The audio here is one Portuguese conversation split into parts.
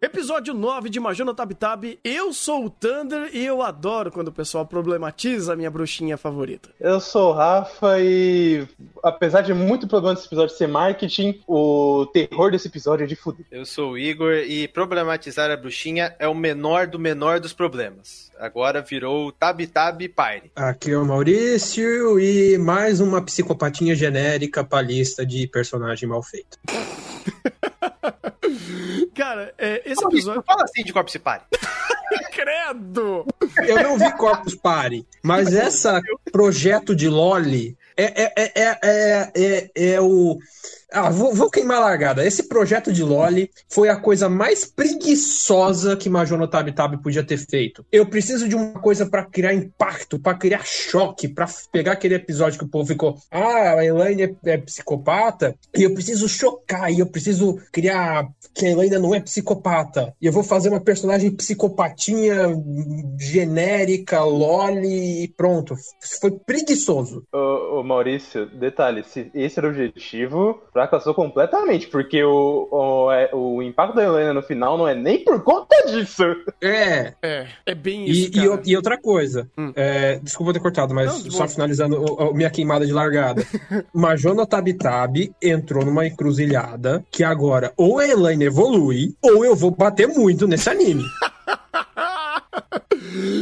Episódio 9 de Majona Tab Tab. Eu sou o Thunder e eu adoro quando o pessoal problematiza a minha bruxinha favorita. Eu sou o Rafa e, apesar de muito problema desse episódio ser marketing, o terror desse episódio é de fuder. Eu sou o Igor e problematizar a bruxinha é o menor do menor dos problemas. Agora virou Tab Tab Pyre. Aqui é o Maurício e mais uma psicopatinha genérica pra lista de personagem mal feito. Cara, é, esse Não episódio. fala assim de Corpse Party. Credo! Eu não vi Corpus Party, mas essa projeto de Loli é, é, é, é, é, é, é o. Ah, vou, vou queimar a largada. Esse projeto de Loli foi a coisa mais preguiçosa que Major Tab Tab podia ter feito. Eu preciso de uma coisa pra criar impacto, pra criar choque, pra pegar aquele episódio que o povo ficou, ah, a Elaine é, é psicopata, e eu preciso chocar, e eu preciso criar que a Elaine não é psicopata. E eu vou fazer uma personagem psicopatinha genérica, Loli, e pronto. Foi preguiçoso. Ô, ô, Maurício, detalhe, se esse era o objetivo, fracassou completamente, porque o, o, é- o impacto da Helena no final não é nem por conta disso. É, É, é bem isso. E, e, e outra coisa, Hum. é, desculpa ter cortado, mas Não, só boa. finalizando o- minha queimada de largada. Majona Tab Tab entrou numa encruzilhada que agora ou a Elaine evolui, ou eu vou bater muito nesse anime.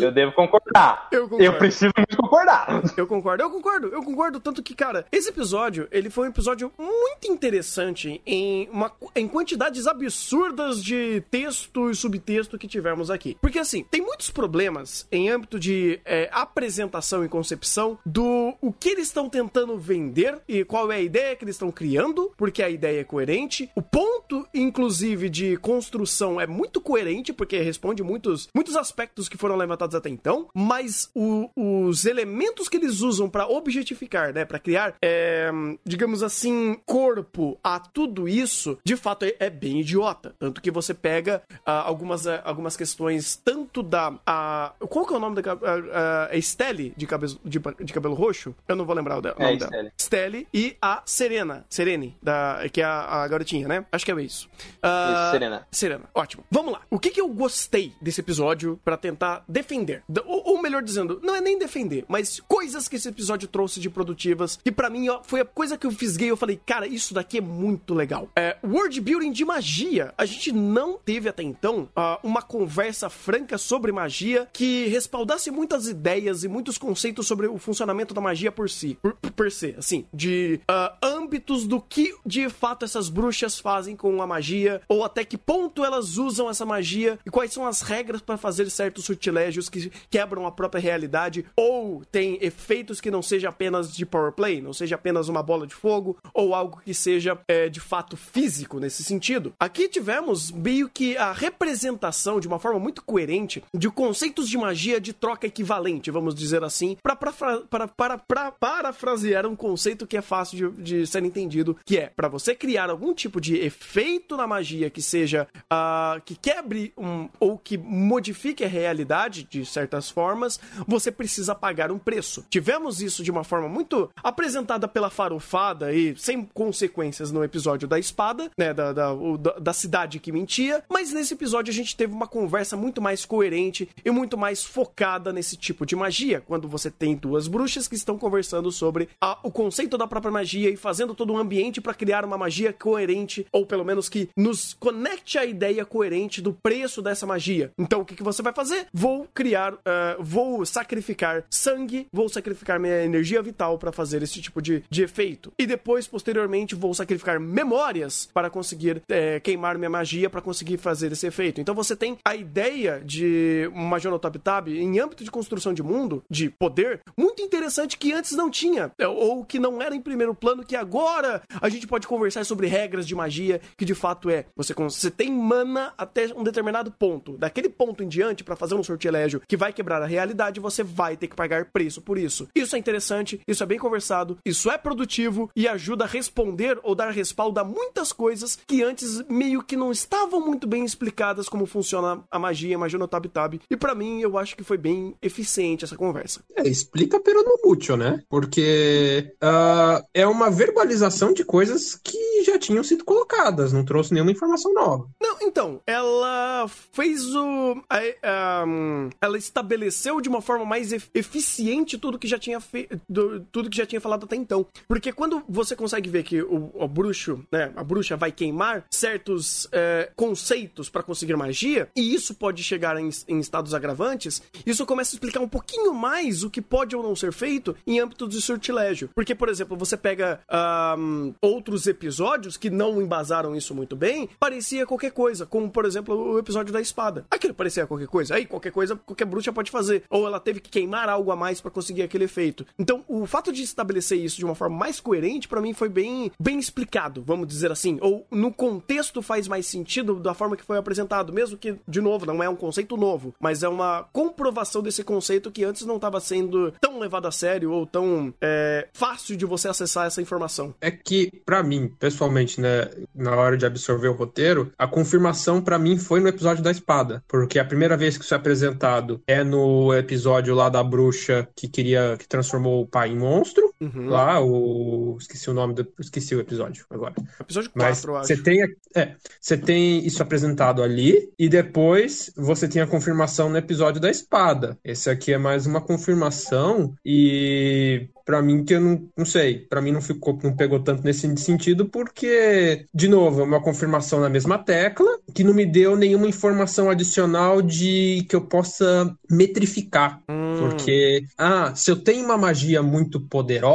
Eu devo concordar. Eu concordo. Eu preciso muito concordar. Eu concordo, eu concordo, eu concordo. Tanto que, cara, esse episódio, ele foi um episódio muito interessante em, uma, em quantidades absurdas de texto e subtexto que tivemos aqui. Porque, assim, tem muitos problemas em âmbito de é, apresentação e concepção do o que eles estão tentando vender e qual é a ideia que eles estão criando, porque a ideia é coerente. O ponto, inclusive, de construção é muito coerente, porque responde muitos, muitos aspectos que foram levantados até então, mas o- os elementos que eles usam pra objetificar, né, Pra criar, é, digamos assim, corpo a tudo isso, de fato é, é bem idiota. Tanto que você pega ah, algumas, ah, algumas questões, tanto da. a- qual que é o nome da. ca- ah, é Stelle de, cabe- de, de cabelo roxo? Eu não vou lembrar o, É, nome dela. Stelle. E a Serena. Serene, da, que é a, a garotinha, né? Acho que é isso. Ah, Isso, Serena. Serena, ótimo. Vamos lá. O que, que eu gostei desse episódio pra tentar defender? Ou, ou melhor dizendo, não é nem defender, mas coisas que esse episódio trouxe de produtivas, que pra mim ó, foi a coisa que eu fisguei. Eu falei, cara, isso daqui é muito legal. É, world building de magia. A gente não teve até então ah, uma conversa franca sobre magia que respaldasse muitas ideias e muitos conceitos sobre o funcionamento da magia por si, por, por se, assim, de ah, âmbitos do que de fato essas bruxas fazem com a magia, ou até que ponto elas usam essa magia e quais são as regras para fazer certos sortilégios que quebram a própria realidade, ou tem efeitos que não seja apenas de power play, não seja apenas uma bola de fogo, ou algo que seja é, de fato físico nesse sentido. Aqui tivemos meio que a representação de uma forma muito coerente de conceitos de magia de troca equivalente, vamos dizer assim, para para para para parafrasear um conceito que é fácil de, de ser entendido, que é para você criar algum tipo de efeito na magia que seja ah, que quebre um, ou que modifique a realidade de certas formas, você precisa pagar um preço. Tivemos isso de uma forma muito apresentada pela farofada e sem consequências no episódio da espada, né, da, da, da cidade que mentia, mas nesse episódio a gente teve uma conversa muito mais coerente e muito mais focada nesse tipo de magia, quando você tem duas bruxas que estão conversando sobre a- o conceito da própria magia e fazendo todo um ambiente para criar uma magia coerente, ou pelo menos que nos conecte à ideia coerente do preço dessa magia. Então o que, que você vai fazer? Vou criar, ah, vou sacrificar sangue, vou sacrificar minha energia vital para fazer esse tipo de, de efeito. E depois, posteriormente, vou sacrificar memórias para conseguir eh, queimar minha magia para conseguir fazer esse efeito. Então você tem a ideia de uma Top Tab em âmbito de construção de mundo, de poder, muito interessante que antes não tinha, eh, ou que não era em primeiro plano, que agora a gente pode conversar sobre regras de magia, que de fato é, você, você tem mana até um determinado ponto. Daquele ponto em diante, para fazer um sortilégio que vai quebrar a realidade, você vai ter que pagar preço por isso. Isso é interessante, isso é bem conversado, isso é produtivo e ajuda a responder ou dar respaldo a muitas coisas que antes meio que não estavam muito bem explicadas como funciona a magia, a magia no Tab Tab. E para mim, eu acho que foi bem eficiente essa conversa. É, explica pero no mútil, né? Porque uh, é uma verbalização de coisas que já tinham sido colocadas, não trouxe nenhuma informação nova. Não, então, ela fez o. A, ela estabeleceu de uma forma mais eficiente tudo que já tinha. Tudo que já tinha falado até então. Porque quando você consegue ver que o, o bruxo, né? A bruxa vai queimar certos é, conceitos para conseguir magia, e isso pode chegar em, em estados agravantes, isso começa a explicar um pouquinho mais o que pode ou não ser feito em âmbito de sortilégio. Porque, por exemplo, você pega um, outros episódios que não embasaram isso muito bem, parecia qualquer coisa, como por exemplo o episódio da espada. Aquilo parecia qualquer coisa, aí qualquer coisa qualquer bruxa pode fazer, ou ela teve que queimar algo a mais para conseguir aquele efeito. Então, o fato de estabelecer isso de uma forma mais coerente para mim foi bem bem explicado, vamos dizer assim, ou no contexto faz mais sentido da forma que foi apresentado, mesmo que de novo não é um conceito novo, mas é uma comprovação desse conceito que antes não estava sendo tão levado a sério ou tão é, fácil de você acessar essa informação. É que para mim, pessoalmente, né, na hora de absorver o roteiro, a confirmação para mim foi no episódio da espada, porque a primeira vez que isso é apresentado é no episódio lá da bruxa que queria que transformou o pai em monstro, uhum. lá o esqueci o nome do esqueci o episódio agora. Episódio 4, eu acho. Você tem é, você tem isso apresentado ali e depois você tem a confirmação no episódio da espada. Esse aqui é mais uma confirmação e para mim que eu não, não sei, para mim não ficou, não pegou tanto nesse sentido porque, de novo, é uma confirmação na mesma tecla que não me deu nenhuma informação adicional de que eu possa metrificar, hum. porque ah, se eu tenho uma magia muito poderosa,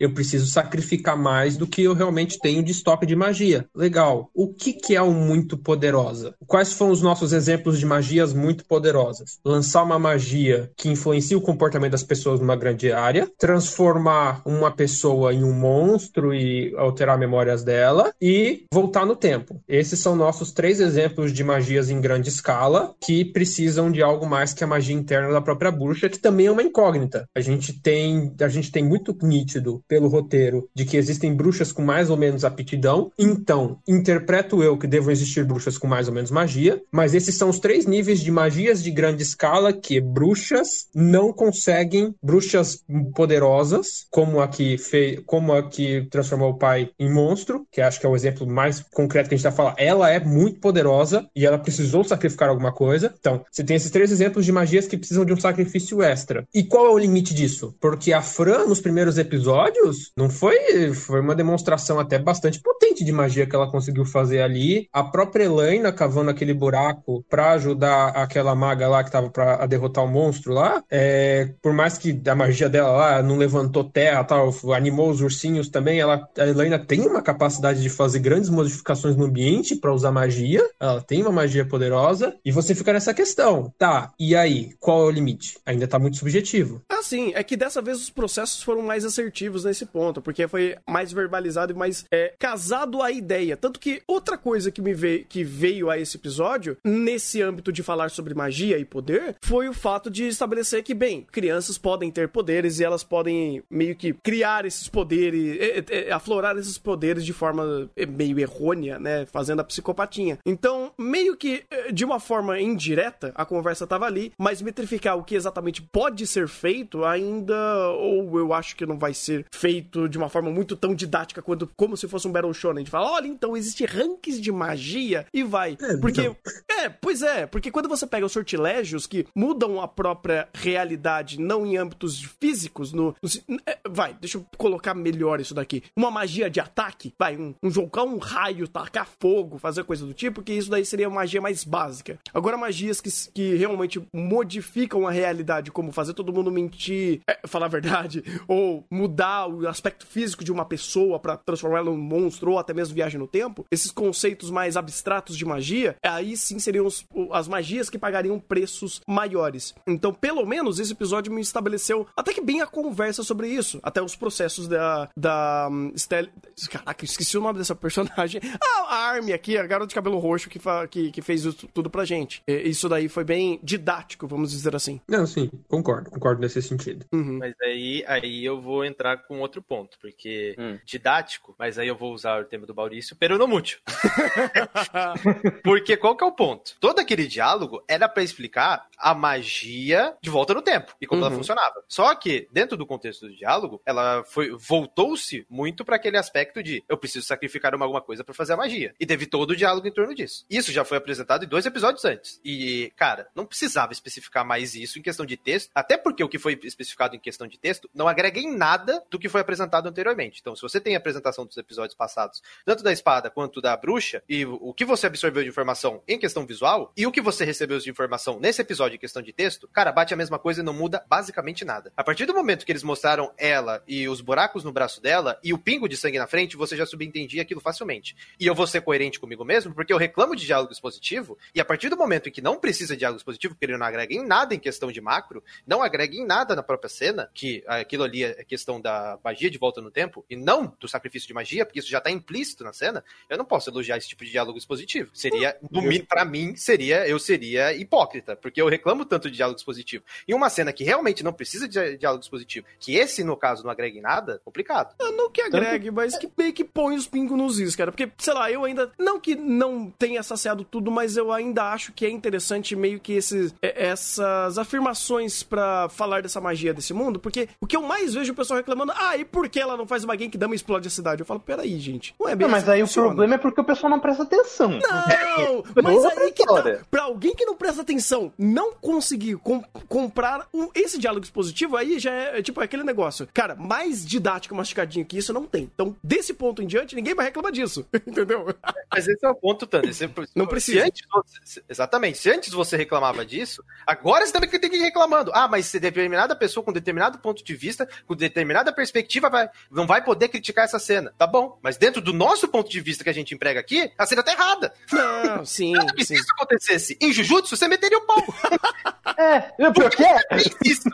eu preciso sacrificar mais do que eu realmente tenho de estoque de magia. Legal. O que que é um muito poderosa? Quais foram os nossos exemplos de magias muito poderosas? Lançar uma magia que influencia o comportamento das pessoas numa grande área, transformar uma pessoa em um monstro e alterar memórias dela e voltar no tempo. Esses são nossos três exemplos de magias em grande escala que precisam de algo mais que a magia interna da própria bruxa, que também é uma incógnita. A gente tem, a gente tem muito nítido pelo roteiro de que existem bruxas com mais ou menos aptidão. Então, interpreto eu que devam existir bruxas com mais ou menos magia, mas esses são os três níveis de magias de grande escala que bruxas não conseguem, bruxas poderosas como a que fez, como a que transformou o pai em monstro, que acho que é o exemplo mais concreto que a gente está falando. Ela é muito poderosa e ela precisou sacrificar alguma coisa. Então, você tem esses três exemplos de magias que precisam de um sacrifício extra. E qual é o limite disso? Porque a Fran, nos primeiros episódios, não foi, foi uma demonstração até bastante potente de magia que ela conseguiu fazer ali. A própria Elaina cavando aquele buraco para ajudar aquela maga lá que tava para derrotar o monstro lá. É, por mais que a magia dela lá não levantou terra, tal, animou os ursinhos também. Ela, a Helena tem uma capacidade de fazer grandes modificações no ambiente para usar magia. Ela tem uma magia poderosa. E você fica nessa questão. Tá, e aí? Qual é o limite? Ainda tá muito subjetivo. Ah, sim. É que dessa vez os processos foram mais assertivos nesse ponto, porque foi mais verbalizado e mais é, casado à ideia. Tanto que outra coisa que me veio, que veio a esse episódio, nesse âmbito de falar sobre magia e poder, foi o fato de estabelecer que, bem, crianças podem ter poderes e elas podem meio que criar esses poderes, é, é, aflorar esses poderes de forma é, meio errônea, né? Fazendo a psicopatinha. Então, meio que de uma forma indireta, a conversa tava ali, mas metrificar o que exatamente pode ser feito ainda, ou eu acho que não vai ser feito de uma forma muito tão didática quanto como se fosse um Battle Shonen. A gente fala, olha, então existe rankings de magia e vai. É, porque. Então. É, pois é, porque quando você pega os sortilégios que mudam a própria realidade, não em âmbitos físicos, no, no é, vai, deixa eu colocar melhor isso daqui. Uma magia de ataque, vai, um, um jogar um raio, tacar fogo, fazer coisa do tipo, que isso daí seria magia mais básica. Agora, magias que, que realmente modificam a realidade, como fazer todo mundo mentir, é, falar a verdade, ou mudar o aspecto físico de uma pessoa para transformá-la num monstro, ou até mesmo viagem no tempo, esses conceitos mais abstratos de magia, aí sim seriam os- as magias que pagariam preços maiores. Então, pelo menos, esse episódio me estabeleceu até que bem a conversa sobre isso. Até os processos da. da hum, Stel... Caraca, eu esqueci o nome dessa personagem. Ah, a Army aqui, a garota de cabelo roxo que, fa- que, que fez isso tudo pra gente. E- Isso daí foi bem didático, vamos dizer assim. Não, sim, concordo, concordo nesse sentido. Uhum. Mas aí, aí eu vou entrar com outro ponto, porque Hum. didático, mas aí eu vou usar o tema do Maurício, peronomútil. Porque qual que é o ponto? Todo aquele diálogo era pra explicar a magia de volta no tempo e como ela Uhum. funcionava. Só que, dentro do contexto do diálogo, ela foi voltou-se muito pra aquele aspecto de eu preciso sacrificar uma, alguma coisa pra fazer a magia. E teve todo o diálogo em torno disso. Isso já foi apresentado em dois episódios antes. E, cara, não precisava especificar mais isso em questão de texto, até porque o que foi especificado em questão de texto não agrega em nada do que foi apresentado anteriormente. Então, se você tem a apresentação dos episódios passados, tanto da espada quanto da bruxa, e o o que você absorveu de informação em questão visual, e o que você recebeu de informação nesse episódio em questão de texto, cara, bate a mesma coisa e não muda basicamente nada. A partir do momento que eles mostraram ela e os buracos no braço dela e o pingo de sangue na frente, você já subentendia aquilo facilmente. E eu vou ser coerente comigo mesmo, porque eu reclamo de diálogo expositivo, e a partir do momento em que não precisa de diálogo expositivo, porque ele não agrega em nada em questão de macro, não agrega em nada na própria cena, que aquilo ali é questão da magia de volta no tempo, e não do sacrifício de magia, porque isso já tá implícito na cena, eu não posso elogiar esse tipo de diálogo expositivo. Seria, pra mim, seria, eu seria hipócrita, porque eu reclamo tanto de diálogo expositivo. E uma cena que realmente não precisa de diálogo expositivo, que esse, no caso, não agrega em nada, complicado. Não que agregue, mas que meio que põe os pingos nos is, cara. Porque, sei lá, eu ainda. Não que não tenha saciado tudo, mas eu ainda acho que é interessante meio que esses, é- essas afirmações pra falar dessa magia desse mundo. Porque o que eu mais vejo o pessoal reclamando, ah, e por que ela não faz uma game que dama e explode a cidade? Eu falo, peraí, gente. Não é bem Não, mas assim que aí o funciona. problema é porque o pessoal não presta atenção. Não, mas outra aí que tá. Pra alguém que não presta atenção, não conseguir com- comprar um- esse diálogo expositivo, aí já é, é tipo aquele negócio. Cara, mais didático, masticadinho que isso não tem. Então, desse ponto em diante, ninguém vai reclamar disso. Entendeu? Mas esse é o ponto. Você- Não se precisa. antes você- se- exatamente. Se antes você reclamava disso, agora você também tem que ir reclamando. Ah, mas se determinada pessoa com determinado ponto de vista, com determinada perspectiva, vai, não vai poder criticar essa cena. Tá bom. Mas dentro do nosso ponto de vista que a gente emprega aqui, a cena tá errada. Não, sim, sim. Se isso acontecesse em Jujutsu, você meteria o pau. É, é. É isso.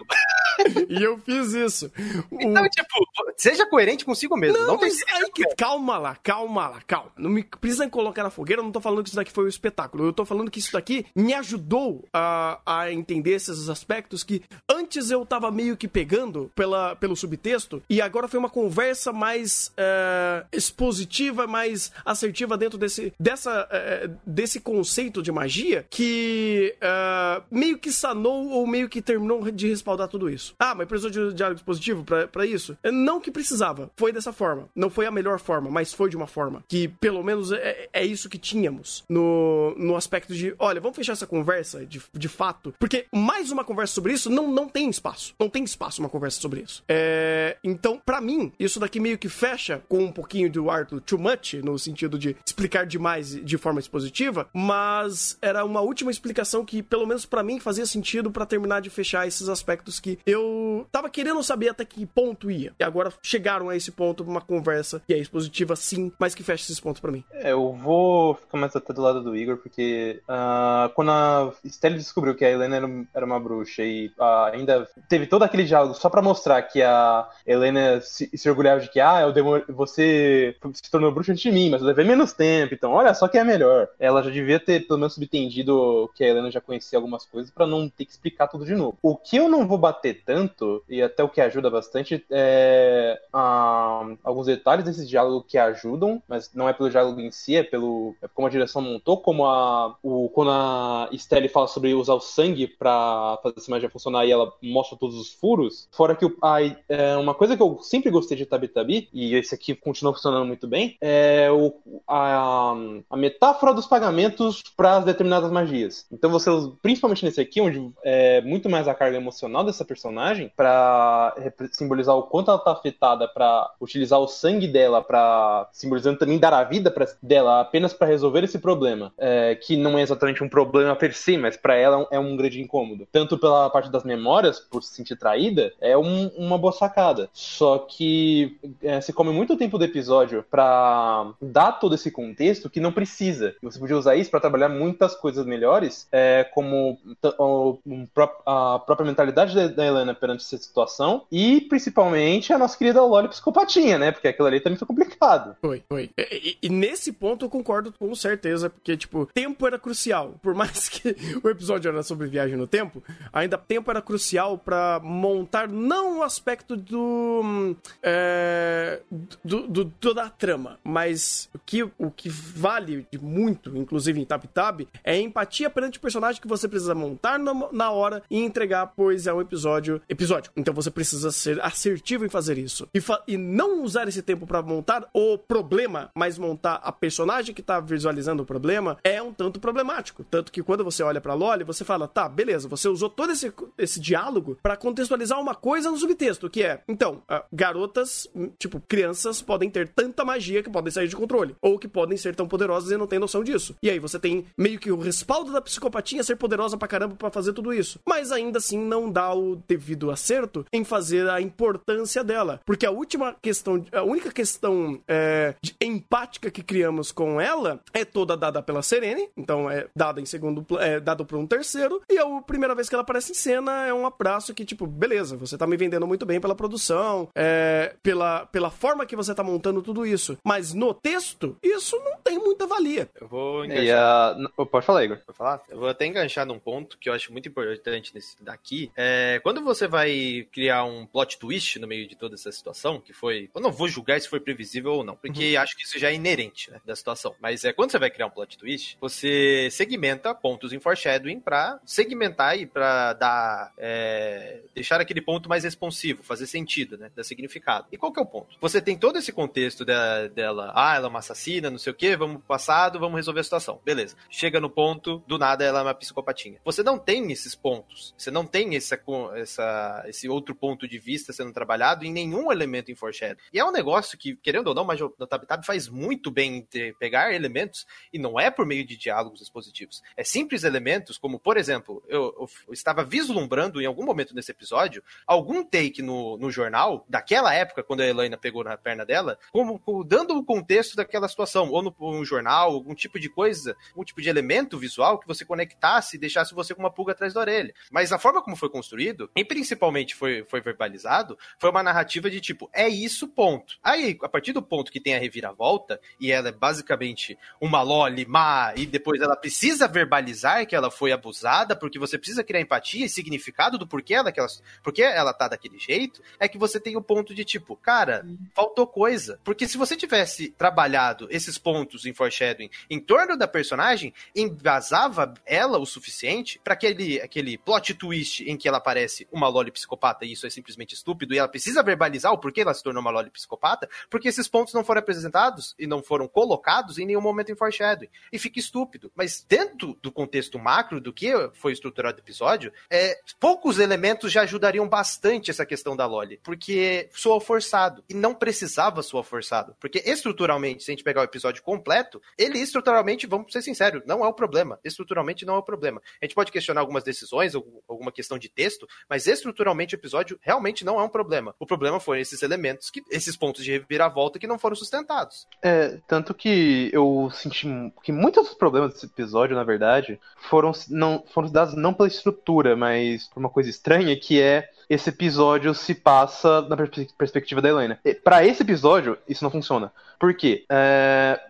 E eu fiz isso. O- Então, tipo, seja coerente consigo mesmo. Não, Não, tem aí que, calma lá, calma lá, calma. Não me precisa colocar na fogueira, eu não tô falando que isso daqui foi um espetáculo. Eu tô falando que isso daqui me ajudou a, a entender esses aspectos que antes eu tava meio que pegando pela, pelo subtexto e agora foi uma conversa mais é, expositiva, mais assertiva dentro desse, dessa, é, desse conceito de magia que é, meio que sanou ou meio que terminou de respaldar tudo isso. Ah, mas precisou de diálogo expositivo pra, pra isso? É, Não que precisava, foi dessa forma. Não foi a melhor forma, mas foi de uma forma que, pelo menos, é, é isso que tínhamos no, no aspecto de, olha, vamos fechar essa conversa de, de fato, porque mais uma conversa sobre isso não, não tem espaço. Não tem espaço uma conversa sobre isso. É, então, pra mim, isso daqui meio que fecha com um pouquinho do Arthur too much, no sentido de explicar demais de forma expositiva, mas era uma última explicação que, pelo menos pra mim, fazia sentido pra terminar de fechar esses aspectos que eu tava querendo saber até que ponto ia. E agora chegaram a esse ponto, uma conversa que é expositiva sim, mas que fecha esses pontos pra mim. É, eu vou ficar mais até do lado do Igor, porque ah, quando a Stella descobriu que a Helena era, era uma bruxa e ah, ainda teve todo aquele diálogo só pra mostrar que a Helena se, se orgulhava de que ah, eu demor... você se tornou bruxa antes de mim, mas eu levei menos tempo, então olha só que é melhor. Ela já devia ter pelo menos subentendido que a Helena já conhecia algumas coisas pra não ter que explicar tudo de novo. O que eu não vou bater tanto, e até o que ajuda bastante, é ah, alguns detalhes desse diálogo que ajudam, mas não é pelo diálogo em si, é pelo é como a direção montou, como a o quando a Stelle fala sobre usar o sangue pra fazer essa magia funcionar e ela mostra todos os furos. Fora que o, a, é, uma coisa que eu sempre gostei de Tabi Tabi, e esse aqui continua funcionando muito bem, é o, a, a metáfora dos pagamentos para determinadas magias. Então você, usa- principalmente nesse aqui, onde é muito mais a carga emocional dessa personagem para simbolizar o quanto ela tá afetada, para utilizar o sangue dela, para simbolizando também dar a vida pra, dela apenas para resolver esse problema, é, que não é exatamente um problema per se, mas para ela é um grande incômodo. Tanto pela parte das memórias, por se sentir traída, é um, uma boa sacada. Só que é, se come muito tempo do episódio para dar todo esse contexto que não precisa. Você podia usar isso para trabalhar muitas coisas melhores, é, como um, a própria mentalidade da Helena perante essa situação e principalmente a nossa querida Loli psicopatinha, né? Porque aquilo ali também foi complicado. Foi, foi. E, e, e, nesse ponto eu concordo com certeza, porque, tipo, tempo era crucial. Por mais que o episódio era sobre viagem no tempo, ainda tempo era crucial para montar não o aspecto do, é, do, do, toda a trama, mas o que, o que vale muito, inclusive em Tab Tab, é empatia perante o personagem que você precisa montar na, hora e entregar, pois é um episódio episódio. Então você precisa ser assertivo em fazer isso. E, fa e não usar esse tempo para montar o problema, mas montar a personagem que tá visualizando o problema é um tanto problemático. Tanto que quando você olha pra Loli, você fala, tá, beleza, você usou todo esse, esse diálogo para contextualizar uma coisa no subtexto, que é, então, uh, garotas, hum, tipo, crianças podem ter tanta magia que podem sair de controle, ou que podem ser tão poderosas e não tem noção disso. E aí você tem meio que o respaldo da psicopatia ser poderosa pra caramba pra fazer tudo isso. Mas ainda assim não dá o devido acerto em fazer a importância dela. Porque a última questão, a única questão é, empática que criamos com ela é toda dada pela Serene, então é dada em segundo, é dado por um terceiro, e a primeira vez que ela aparece em cena é um abraço que, tipo, beleza, você tá me vendendo muito bem pela produção, é, pela, pela forma que você tá montando tudo isso. Mas no texto, isso não tem muita valia. Eu vou enganchar. A... Pode falar, Igor. Pode falar? Eu vou até enganchar num ponto que eu acho muito importante nesse daqui. É, quando você vai criar um plot twist no meio de toda essa situação, que foi. Eu não vou julgar se foi previsível ou não, porque uhum. acho que isso já é inerente né, da situação. Mas é quando você vai criar um plot twist, você segmenta pontos em foreshadowing pra segmentar e pra dar. É, deixar aquele ponto mais responsivo, fazer sentido, né? Dar significado. E qual que é o ponto? Você tem todo esse contexto da, dela, ah, ela é uma assassina, não sei o que, vamos pro passado, vamos resolver a situação. Beleza. Chega no ponto, do nada ela é uma psicopatinha. Você não tem esses pontos. Você não tem essa, essa, esse outro ponto de vista sendo trabalhado em nenhum elemento em Foreshadow. E é um negócio que, querendo ou não, mas o TabTab faz muito bem em pegar elementos e não é por meio de diálogos expositivos. É simples elementos, como, por exemplo, eu, eu estava vislumbrando em algum momento nesse episódio algum take no, no jornal, daquela época, quando a Helena pegou na perna dela, como, como dando o contexto daquela situação, ou no, no jornal, algum tipo de coisa, algum tipo de elemento visual que você conectasse e deixasse você com uma pulga atrás da orelha. Mas a forma como foi construído, e principalmente foi, foi verbalizado, foi uma narrativa de tipo, é isso, ponto. Aí, a partir do ponto que tem a reviravolta, e ela é basicamente uma loli má, e depois ela precisa verbalizar que ela foi abusada, porque você precisa criar empatia e significado do porquê ela, que ela, porquê ela tá daquele jeito, é que você tem o ponto de tipo, cara, faltou coisa. Porque se você tivesse trabalhado esses pontos em foreshadowing em torno da personagem, embasava ela o suficiente para aquele, aquele plot twist em que ela parece uma loli psicopata e isso é simplesmente estúpido e ela precisa verbalizar o porquê ela se tornou uma loli psicopata, porque esses pontos não foram apresentados e não foram colocados em nenhum momento em foreshadowing. E fica estúpido. Mas dentro do contexto macro do que foi estruturado o episódio, é, poucos elementos já ajudariam bastante essa questão da loli, porque soa forçado e não precisava soar forçado, porque estruturalmente, se a gente pegar o episódio completo, ele estruturalmente, vamos ser sinceros, não é o problema. Estruturalmente não é o problema. A gente pode questionar algumas decisões, alguma questão de texto, mas estruturalmente o episódio realmente não é um problema. O problema foi esses elementos, que, esses pontos de reviravolta que não foram sustentados. É, tanto que eu senti que muitos dos problemas desse episódio, na verdade, foram, não, foram dados não pela estrutura, mas por uma coisa estranha, que é esse episódio se passa na perspectiva da Helena. Para esse episódio, isso não funciona. Por quê? É,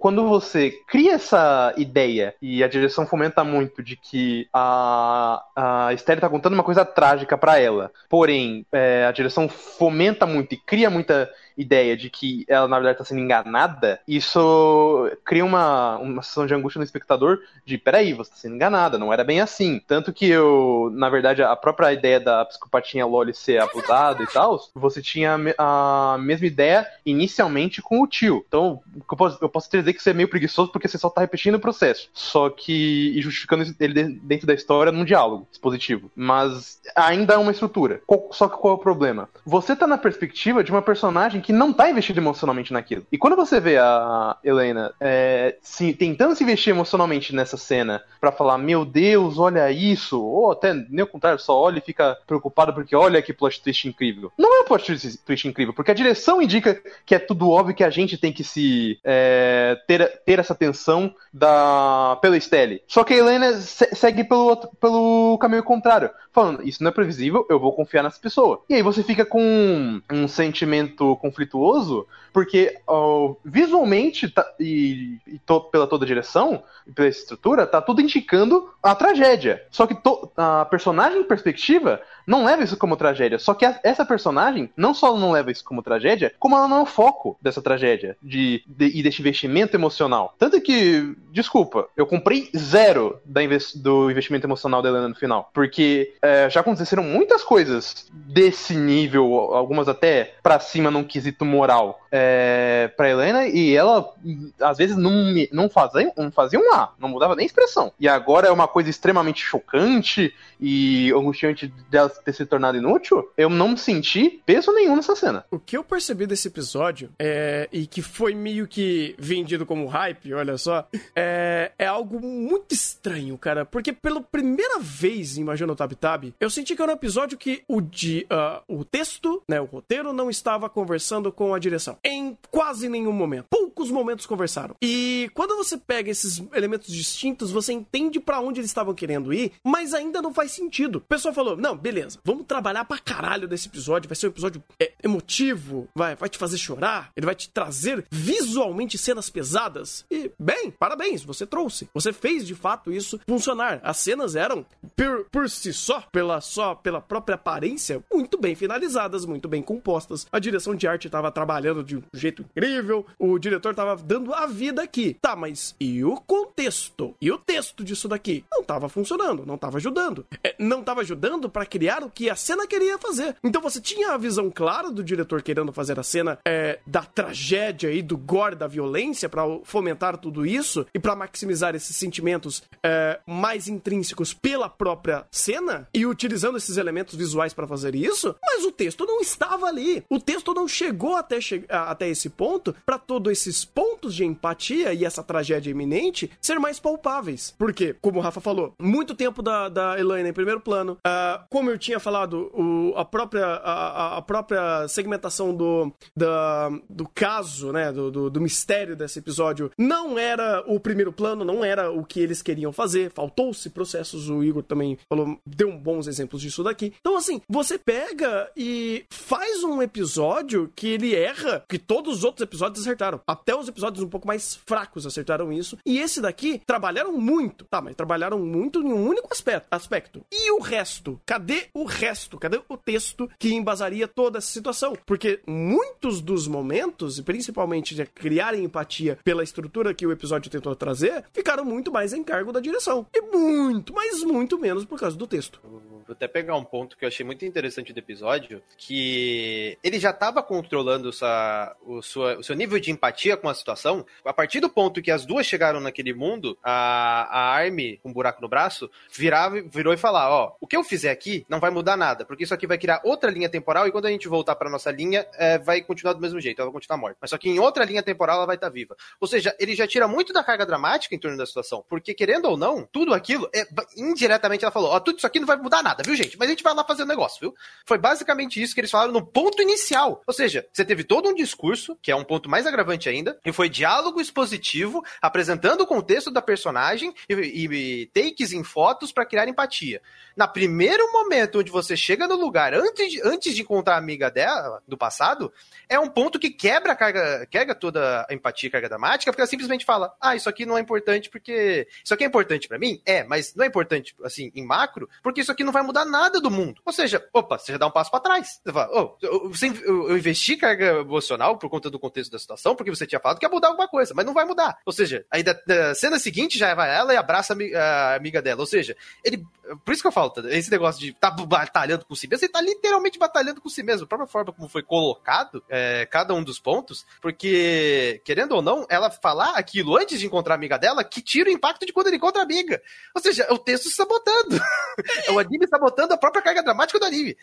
quando você cria essa ideia. E a direção fomenta muito de que a, a Esther tá contando uma coisa trágica para ela, porém é, a direção fomenta muito e cria muita ideia de que ela, na verdade, tá sendo enganada, isso cria uma, uma sensação de angústia no espectador de, peraí, você tá sendo enganada, não era bem assim. Tanto que eu, na verdade, a própria ideia da psicopatinha Loli ser abusada e tal, você tinha a mesma ideia inicialmente com o tio. Então, eu posso, eu posso dizer que você é meio preguiçoso porque você só tá repetindo o processo. Só que, e justificando ele dentro da história num diálogo expositivo. Mas ainda é uma estrutura. Só que qual é o problema? Você tá na perspectiva de uma personagem que não tá investida emocionalmente naquilo. E quando você vê a Helena é, se, tentando se investir emocionalmente nessa cena para falar, meu Deus, olha isso, ou até nem o contrário, só olha e fica preocupado porque olha que plot twist incrível. Não é um plot twist incrível, porque a direção indica que é tudo óbvio que a gente tem que se é, ter, ter essa tensão da pela Stelle. Só que a Helena segue pelo, outro, pelo caminho contrário, falando, isso não é previsível, eu vou confiar nessa pessoa. E aí você fica com um sentimento conflituoso, porque ó, visualmente tá, e, e to, pela toda direção, pela estrutura, tá tudo indicando a tragédia. Só que to, a personagem em perspectiva não leva isso como tragédia. Só que a, essa personagem não só não leva isso como tragédia, como ela não é o foco dessa tragédia de, de, e desse investimento emocional. Tanto que, desculpa, eu comprei zero da invest, do investimento emocional da Helena no final. Porque é, já aconteceram muitas coisas desse nível, algumas até pra cima num quesito moral é, pra Helena, e ela às vezes não, não, fazia, não fazia um A, não mudava nem expressão. E agora é uma coisa extremamente chocante e angustiante dela ter se tornado inútil, eu não senti peso nenhum nessa cena. O que eu percebi desse episódio é, e que foi meio que vendido como hype, olha só, é, é algo muito estranho, cara. Porque pela primeira vez em Imagina o Tab Tab, eu senti que era um episódio que o, de, uh, o texto, né, o roteiro, não estava conversando com a direção. Em quase nenhum momento. Poucos momentos conversaram. E quando você pega esses elementos distintos, você entende para onde eles estavam querendo ir, mas ainda não faz sentido. O pessoal falou: não, beleza, vamos trabalhar pra caralho nesse episódio. Vai ser um episódio é, emotivo, vai, vai te fazer chorar, ele vai te trazer visualmente cenas pesadas. E, bem, parabéns, você trouxe. Você fez de fato isso funcionar. As cenas eram, por, por si só, pela só pela própria aparência, muito bem finalizadas, muito bem compostas. A direção de arte estava trabalhando de um jeito incrível, o diretor estava dando a vida aqui. Tá, mas e o contexto? E o texto disso daqui? Não estava funcionando, não estava ajudando. É, não estava ajudando para criar o que a cena queria fazer. Então você tinha a visão clara do diretor querendo fazer a cena é, da tragédia e do gore, da violência, para fomentar tudo isso e para maximizar esses sentimentos é, mais intrínsecos pela própria cena e utilizando esses elementos visuais para fazer isso, mas o texto não estava ali. O texto não chegou até, che até esse ponto para todos esses pontos de empatia e essa tragédia iminente ser mais palpáveis. Porque, como o Rafa falou, muito tempo da, da Elaine em primeiro plano, uh, como eu tinha falado, o, a, própria, a, a, própria segmentação do, da, do caso, né, do, do, do mistério desse episódio, não era o primeiro plano, não era o que eles queriam fazer, faltou-se processos, o Igor também falou, deu bons exemplos disso daqui. Então, assim, você pega e faz um episódio que ele erra, que todos os outros episódios acertaram. Até os episódios um pouco mais fracos acertaram isso. E esse daqui trabalharam muito. Tá, mas trabalharam muito em um único aspecto. aspecto. E o resto? Cadê o resto? Cadê o texto que embasaria toda essa situação? Porque muitos dos momentos, e principalmente de criar empatia pela estrutura que o episódio tentou trazer, ficaram muito mais em cargo da direção. E muito, mas muito menos por causa do texto. Vou até pegar um ponto que eu achei muito interessante do episódio, que ele já estava controlando sua, o, sua, o seu nível de empatia com a situação. A partir do ponto que as duas chegaram naquele mundo, a, a Army, com um buraco no braço, virava, virou e falar: Ó, o que eu fizer aqui não vai mudar nada, porque isso aqui vai criar outra linha temporal e quando a gente voltar para nossa linha, é, vai continuar do mesmo jeito, ela vai continuar morta. Mas só que em outra linha temporal ela vai estar tá viva. Ou seja, ele já tira muito da carga dramática em torno da situação, porque querendo ou não, tudo aquilo, é, indiretamente ela falou: Ó, tudo isso aqui não vai mudar nada nada, viu, gente? Mas a gente vai lá fazer o um negócio, viu? Foi basicamente isso que eles falaram no ponto inicial. Ou seja, você teve todo um discurso, que é um ponto mais agravante ainda, e foi diálogo expositivo, apresentando o contexto da personagem e, e takes em fotos para criar empatia. Na primeiro momento onde você chega no lugar, antes de, antes de encontrar a amiga dela, do passado, é um ponto que quebra a carga, quebra toda a empatia, a carga dramática, porque ela simplesmente fala: ah, isso aqui não é importante porque. Isso aqui é importante para mim? É, mas não é importante, assim, em macro, porque isso aqui não vai mudar nada do mundo. Ou seja, opa, você já dá um passo para trás. Você fala, oh, eu, eu, eu investi carga emocional por conta do contexto da situação, porque você tinha falado que ia mudar alguma coisa, mas não vai mudar. Ou seja, aí da, da cena seguinte já vai ela e abraça a, a amiga dela. Ou seja, ele. Por isso que eu falo, tá, esse negócio de tá batalhando com si mesmo, ele tá literalmente batalhando com si mesmo. A própria forma como foi colocado é, cada um dos pontos, porque, querendo ou não, ela falar aquilo antes de encontrar a amiga dela, que tira o impacto de quando ele encontra a amiga. Ou seja, é o texto sabotando. é o anime sabotando a própria carga dramática do anime.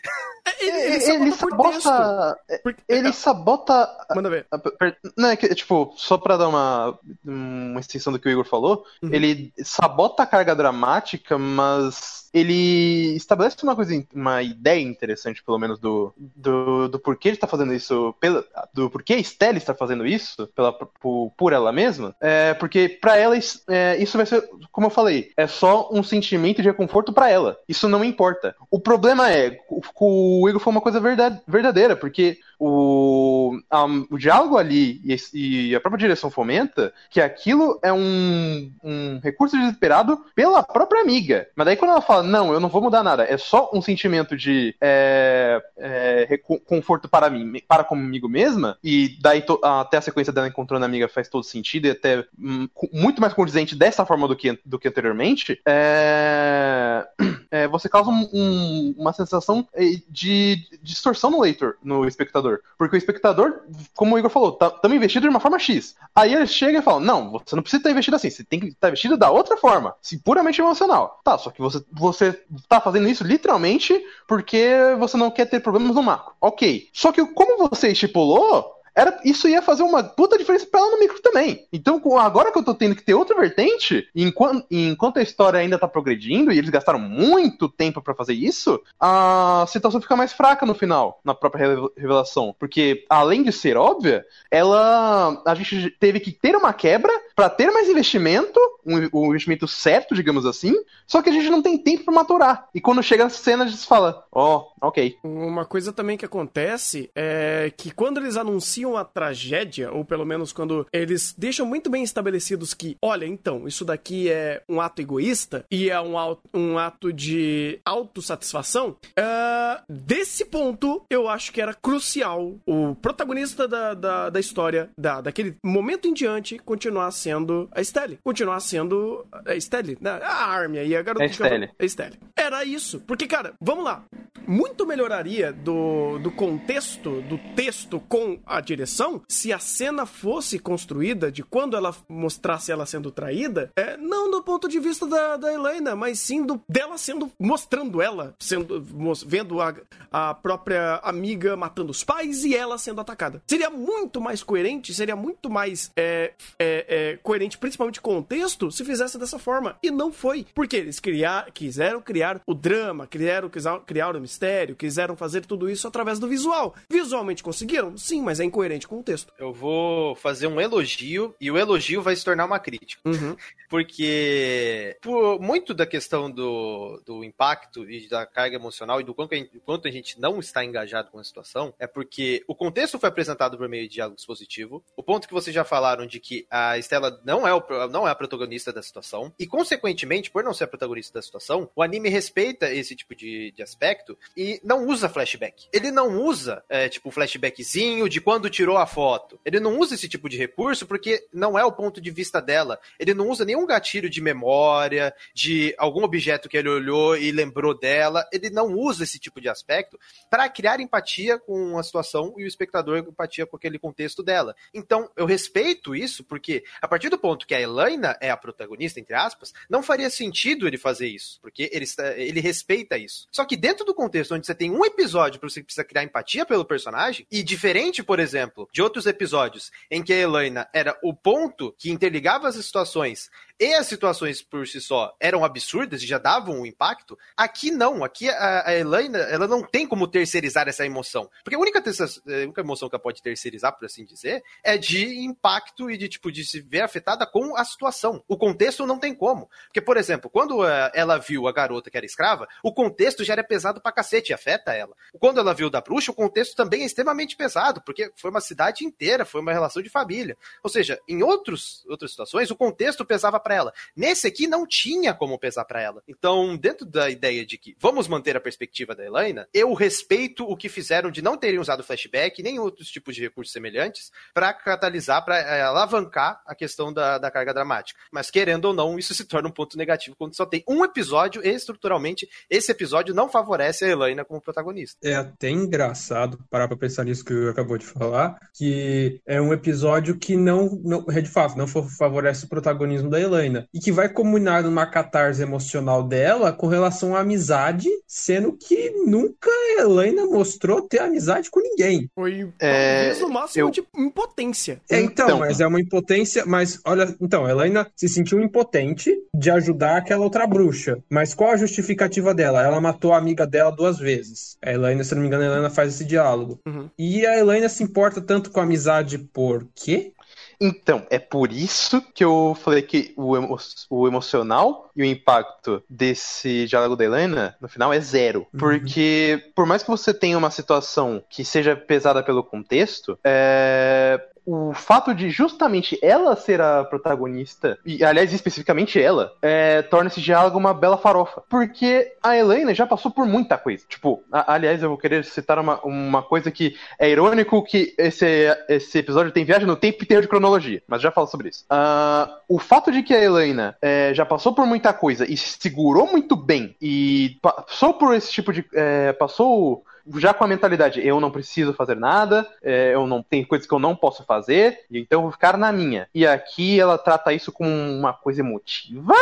Ele, ele, ele sabota. Ele sabota. Manda ver. Não, é que, tipo, só pra dar uma, uma extensão do que o Igor falou, uhum. ele sabota a carga dramática, mas ele estabelece uma coisa, uma ideia interessante, pelo menos, do, do, do porquê ele está fazendo isso, pela, do porquê a Estelle está fazendo isso pela, por, por ela mesma. É, porque para ela é, isso vai ser, como eu falei, é só um sentimento de reconforto para ela. Isso não importa. O problema é, o, o Igor foi uma coisa verdadeira, porque o, um, o diálogo ali e, e, a própria direção fomenta que aquilo é um, um recurso desesperado pela própria amiga. Mas daí quando ela fala, não, eu não vou mudar nada, é só um sentimento de é, é, conforto para mim, para comigo mesma, e daí to, até a sequência dela encontrando a amiga faz todo sentido e até hum, muito mais condizente dessa forma do que, do que anteriormente, é, é você causa um, um, uma sensação de distorção no leitor, no espectador. Porque o espectador, como o Igor falou, tá, estamos investido de uma forma X. Aí ele chega e fala: Não, você não precisa estar investido assim, você tem que estar investido da outra forma, se puramente emocional. Tá, só que você, você tá fazendo isso literalmente porque você não quer ter problemas no macro. Ok. Só que como você estipulou, era, isso ia fazer uma puta diferença pra ela no micro também. Então, agora que eu tô tendo que ter outra vertente, enquanto, enquanto a história ainda tá progredindo, e eles gastaram muito tempo para fazer isso, a situação fica mais fraca no final, na própria revelação. Porque, além de ser óbvia, ela. A gente teve que ter uma quebra para ter mais investimento, um, um, investimento certo, digamos assim, só que a gente não tem tempo para maturar. E quando chega a cena, a gente fala, ó, oh, ok. Uma coisa também que acontece é que quando eles anunciam a tragédia, ou pelo menos quando eles deixam muito bem estabelecidos que, olha, então, isso daqui é um ato egoísta e é um, um ato de autossatisfação, uh, desse ponto eu acho que era crucial o protagonista da, da, da história, da, daquele momento em diante, continuar sendo a Estelle. Continuar sendo a Estelle, né? a Army aí, a garota é Estelle. A Estelle. Era isso. Porque, cara, vamos lá. Muito melhoraria do, do contexto, do texto com a direção, se a cena fosse construída de quando ela mostrasse ela sendo traída, é, não do ponto de vista da, da Helena, mas sim do, dela sendo, mostrando ela, sendo, vendo a, a própria amiga matando os pais e ela sendo atacada. Seria muito mais coerente, seria muito mais é, é, é, coerente, principalmente com o texto, se fizesse dessa forma. E não foi. Porque eles criar, quiseram criar o drama, quiseram criar o mistério, quiseram fazer tudo isso através do visual. Visualmente conseguiram? Sim, mas é incoerente com o texto. Eu vou fazer um elogio e o elogio vai se tornar uma crítica. Uhum. Porque por muito da questão do, do impacto e da carga emocional e do quanto a, gente, quanto a gente não está engajado com a situação, é porque o contexto foi apresentado por meio de diálogo expositivo. O ponto que vocês já falaram de que a Estela não é, o, não é a protagonista da situação. E, consequentemente, por não ser a protagonista da situação, o anime respeita esse tipo de, de aspecto e não usa flashback. Ele não usa, é, tipo, flashbackzinho de quando tirou a foto. Ele não usa esse tipo de recurso porque não é o ponto de vista dela. Ele não usa nenhum gatilho de memória, de algum objeto que ele olhou e lembrou dela. Ele não usa esse tipo de aspecto para criar empatia com a situação e o espectador empatia com aquele contexto dela. Então, eu respeito isso porque a partir do ponto que a Elaina é a protagonista, entre aspas, não faria sentido ele fazer isso, porque ele, ele respeita isso. Só que dentro do contexto onde você tem um episódio para você precisa criar empatia pelo personagem, e diferente, por exemplo, de outros episódios em que a Elaina era o ponto que interligava as situações e as situações por si só eram absurdas e já davam um impacto, aqui não. Aqui a, a Elaine, ela não tem como terceirizar essa emoção. Porque a única, a única emoção que ela pode terceirizar, por assim dizer, é de impacto e de, tipo, de se ver afetada com a situação. O contexto não tem como. Porque, por exemplo, quando eh, ela viu a garota que era escrava, o contexto já era pesado pra cacete e afeta ela. Quando ela viu da bruxa, o contexto também é extremamente pesado, porque foi uma cidade inteira, foi uma relação de família. Ou seja, em outros, outras situações, o contexto pesava pra ela. Nesse aqui não tinha como pesar pra ela. Então, dentro da ideia de que vamos manter a perspectiva da Helena, eu respeito o que fizeram de não terem usado flashback nem outros tipos de recursos semelhantes pra catalisar, pra eh, alavancar a questão da, da carga dramática. Mas querendo ou não, isso se torna um ponto negativo quando só tem um episódio e estruturalmente esse episódio não favorece a Helena como protagonista. É até engraçado parar pra pensar nisso que o acabou de falar, que é um episódio que não, não é de fato, não favorece o protagonismo da Helena. E que vai combinar numa catarse emocional dela com relação à amizade, sendo que nunca a Helena mostrou ter amizade com ninguém. Foi É, no máximo eu- de impotência. É, então, Então. mas é uma impotência, mas olha, então, a Helena se sentiu impotente de ajudar aquela outra bruxa. Mas qual a justificativa dela? Ela matou a amiga dela duas vezes. A Helena, se não me engano, a Helena faz esse diálogo. Uhum. E a Helena se importa tanto com a amizade por quê? Então, é por isso que eu falei que o, emo- o emocional e o impacto desse diálogo da Helena, no final, é zero. Uhum. Porque, por mais que você tenha uma situação que seja pesada pelo contexto, é, o fato de justamente ela ser a protagonista, e aliás, especificamente ela, é, torna esse diálogo uma bela farofa. Porque a Helena já passou por muita coisa. Tipo, a- aliás, eu vou querer citar uma, uma coisa que é irônico que esse, esse episódio tem viagem no tempo e terror de cronologia, mas já falo sobre isso. Ah, o fato de que a Helena é, já passou por muita coisa e segurou muito bem e passou por esse tipo de. é, passou já com a mentalidade, eu não preciso fazer nada, é, eu não tenho coisas que eu não posso fazer, então eu vou ficar na minha. E aqui ela trata isso como uma coisa emotiva.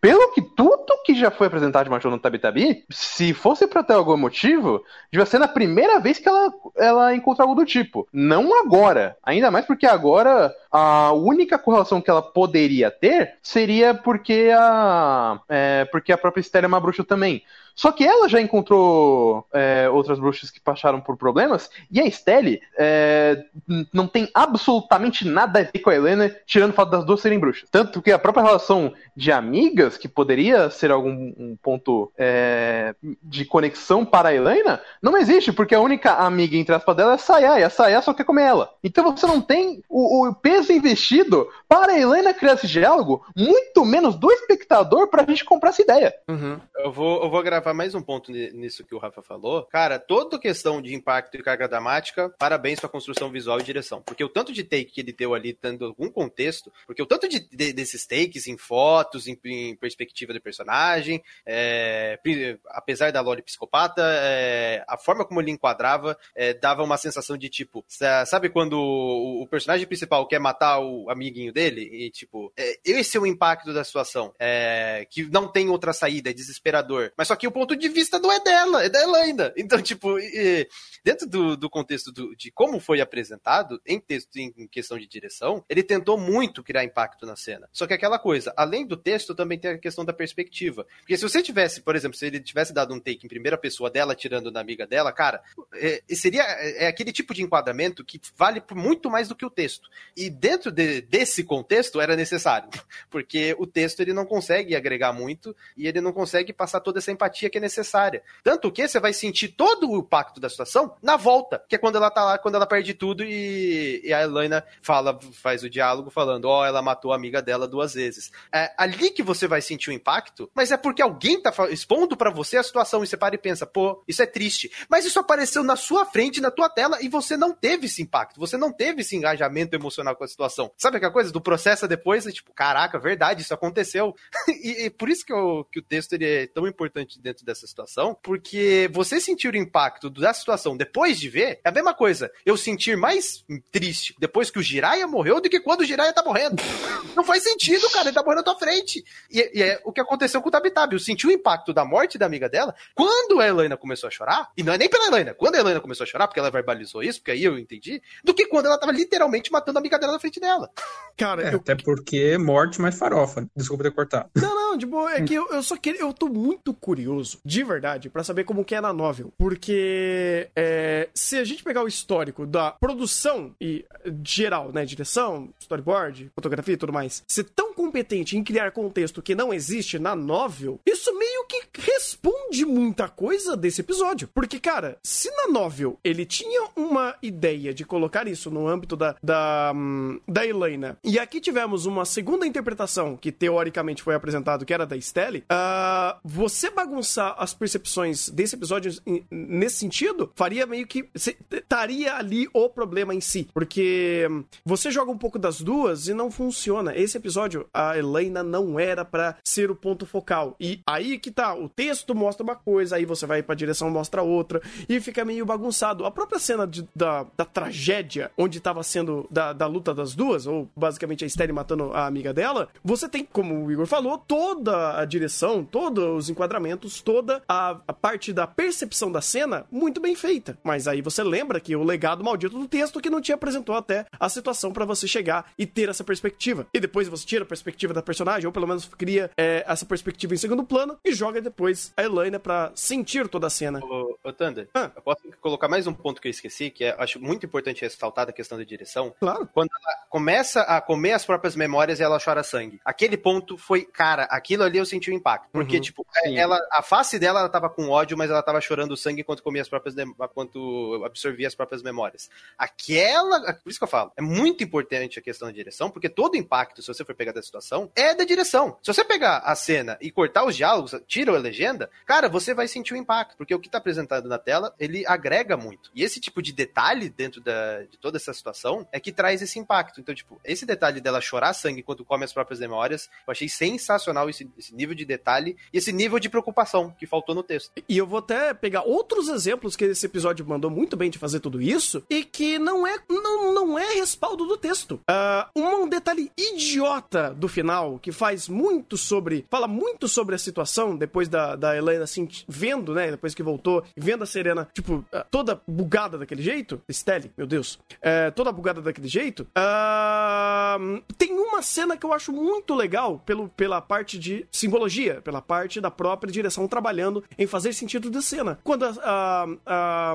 Pelo que tudo que já foi apresentado de Machou no Tabi Tabi, se fosse pra ter algum motivo, devia ser na primeira vez que ela, ela encontra algo do tipo. Não agora. Ainda mais porque agora a única correlação que ela poderia ter seria porque a. é, porque a própria Estela é uma bruxa também. Só que ela já encontrou é, outras bruxas que passaram por problemas, e a Estelle é, não tem absolutamente nada a ver com a Helena, tirando o fato das duas serem bruxas. Tanto que a própria relação de amigas, que poderia ser algum um ponto é, de conexão para a Helena, não existe, porque a única amiga, entre aspas, dela é a Sayá, e a Sayá só quer comer ela. Então você não tem o, o peso investido para a Helena criar esse diálogo, muito menos do espectador para a gente comprar essa ideia. Uhum. Eu vou, eu vou gravar mais um ponto ni- nisso que o Rafa falou. Cara, toda questão de impacto e carga dramática, parabéns pra construção visual e direção. Porque o tanto de take que ele deu ali, tendo algum contexto, porque o tanto de, de- desses takes em fotos, em, em perspectiva do personagem, é, apesar da Loli psicopata, é, a forma como ele enquadrava é, dava uma sensação de tipo, sa- sabe quando o, o personagem principal quer matar o amiguinho dele? E tipo, é, esse é o impacto da situação. É, que não tem outra saída, é desesperador. Mas só que o ponto de vista não é dela, é ainda. Então, tipo, e- dentro do, do contexto do- de como foi apresentado, em texto, em questão de direção, ele tentou muito criar impacto na cena. Só que aquela coisa, além do texto, também tem a questão da perspectiva. Porque se você tivesse, por exemplo, se ele tivesse dado um take em primeira pessoa dela tirando na amiga dela, cara, é, seria é aquele tipo de enquadramento que vale muito mais do que o texto. E dentro de- desse contexto era necessário, porque o texto ele não consegue agregar muito e ele não consegue passar toda essa empatia que é necessária. Tanto que você vai sentir todo o impacto da situação na volta, que é quando ela tá lá, quando ela perde tudo e, e a Helena fala, faz o diálogo falando, ó, ela matou a amiga dela duas vezes. É ali que você vai sentir o impacto, mas é porque alguém tá expondo pra você a situação e você para e pensa, pô, isso é triste. Mas isso apareceu na sua frente, na tua tela e você não teve esse impacto, você não teve esse engajamento emocional com a situação. Sabe aquela coisa do processo depois, é tipo, caraca, verdade, isso aconteceu. e, e por isso que, o que o texto ele é tão importante dentro dessa situação, porque você sentir o impacto da situação depois de ver é a mesma coisa. Eu sentir mais triste depois que o Jiraiya morreu do que quando o Jiraiya tá morrendo. Não faz sentido, cara, ele tá morrendo na tua frente. E, e é o que aconteceu com o Tabi Tabi. Eu senti o impacto da morte da amiga dela quando a Helena começou a chorar, e não é nem pela Helena, quando a Helena começou a chorar, porque ela verbalizou isso, porque aí eu entendi, do que quando ela tava literalmente matando a amiga dela na frente dela. Cara, É, eu até porque morte mais farofa. Desculpa ter cortado. Não, não, de boa, é que eu, eu só queria. Eu tô muito curioso, de verdade, pra saber como que é na novel. Porque é, se a gente pegar o histórico da produção e geral, né? Direção, storyboard, fotografia e tudo mais, ser tão competente em criar contexto que não existe na novel, isso meio responde muita coisa desse episódio. Porque, cara, se na novel ele tinha uma ideia de colocar isso no âmbito da, da, hum, da Helena, e aqui tivemos uma segunda interpretação que teoricamente foi apresentado, que era da Stelle, uh, você bagunçar as percepções desse episódio nesse sentido, faria meio que. Estaria ali o problema em si. Porque hum, você joga um pouco das duas e não funciona. Esse episódio, a Helena não era pra ser o ponto focal. E aí que tá, o texto mostra uma coisa, aí você vai pra direção mostra outra, e fica meio bagunçado. A própria cena de- da, da tragédia, onde tava sendo da, da luta das duas, ou basicamente a Estelle matando a amiga dela, você tem, como o Igor falou, toda a direção, todos os enquadramentos, toda a, a parte da percepção da cena muito bem feita. Mas aí você lembra que o legado maldito do texto que não te apresentou até a situação pra você chegar e ter essa perspectiva. E depois você tira a perspectiva da personagem, ou pelo menos cria é, essa perspectiva em segundo plano e joga depois a Elaine pra sentir toda a cena. Ô, ô Thunder, Ah. eu posso colocar mais um ponto que eu esqueci, que é, acho muito importante ressaltar da questão da direção. Claro. Quando ela começa a comer as próprias memórias e ela chora sangue. Aquele ponto foi, cara, aquilo ali eu senti o impacto. Porque, Uhum. tipo, é, ela, a face dela ela tava com ódio, mas ela tava chorando sangue enquanto comia as próprias, enquanto absorvia as próprias memórias. Aquela, por isso que eu falo, é muito importante a questão da direção, porque todo impacto, se você for pegar da situação, é da direção. Se você pegar a cena e cortar os diálogos, tira a legenda, cara, você vai sentir o impacto, porque o que tá apresentado na tela, ele agrega muito. E esse tipo de detalhe dentro da, de toda essa situação é que traz esse impacto. Então, tipo, esse detalhe dela chorar sangue enquanto come as próprias memórias, eu achei sensacional esse, esse nível de detalhe e esse nível de preocupação que faltou no texto. E eu vou até pegar outros exemplos que esse episódio mandou muito bem de fazer tudo isso e que não é não, não é respaldo do texto. Ah, um detalhe idiota do final que faz muito sobre fala muito sobre a situação depois da, da Helena assim vendo, né, depois que voltou, vendo a Serena tipo ah, toda bugada daquele jeito, Stelle, meu Deus, é, toda bugada daquele jeito. ah, tem uma cena que eu acho muito legal pelo, pela parte de simbologia, pela parte da própria direção trabalhando em fazer sentido da cena. Quando a, a, a,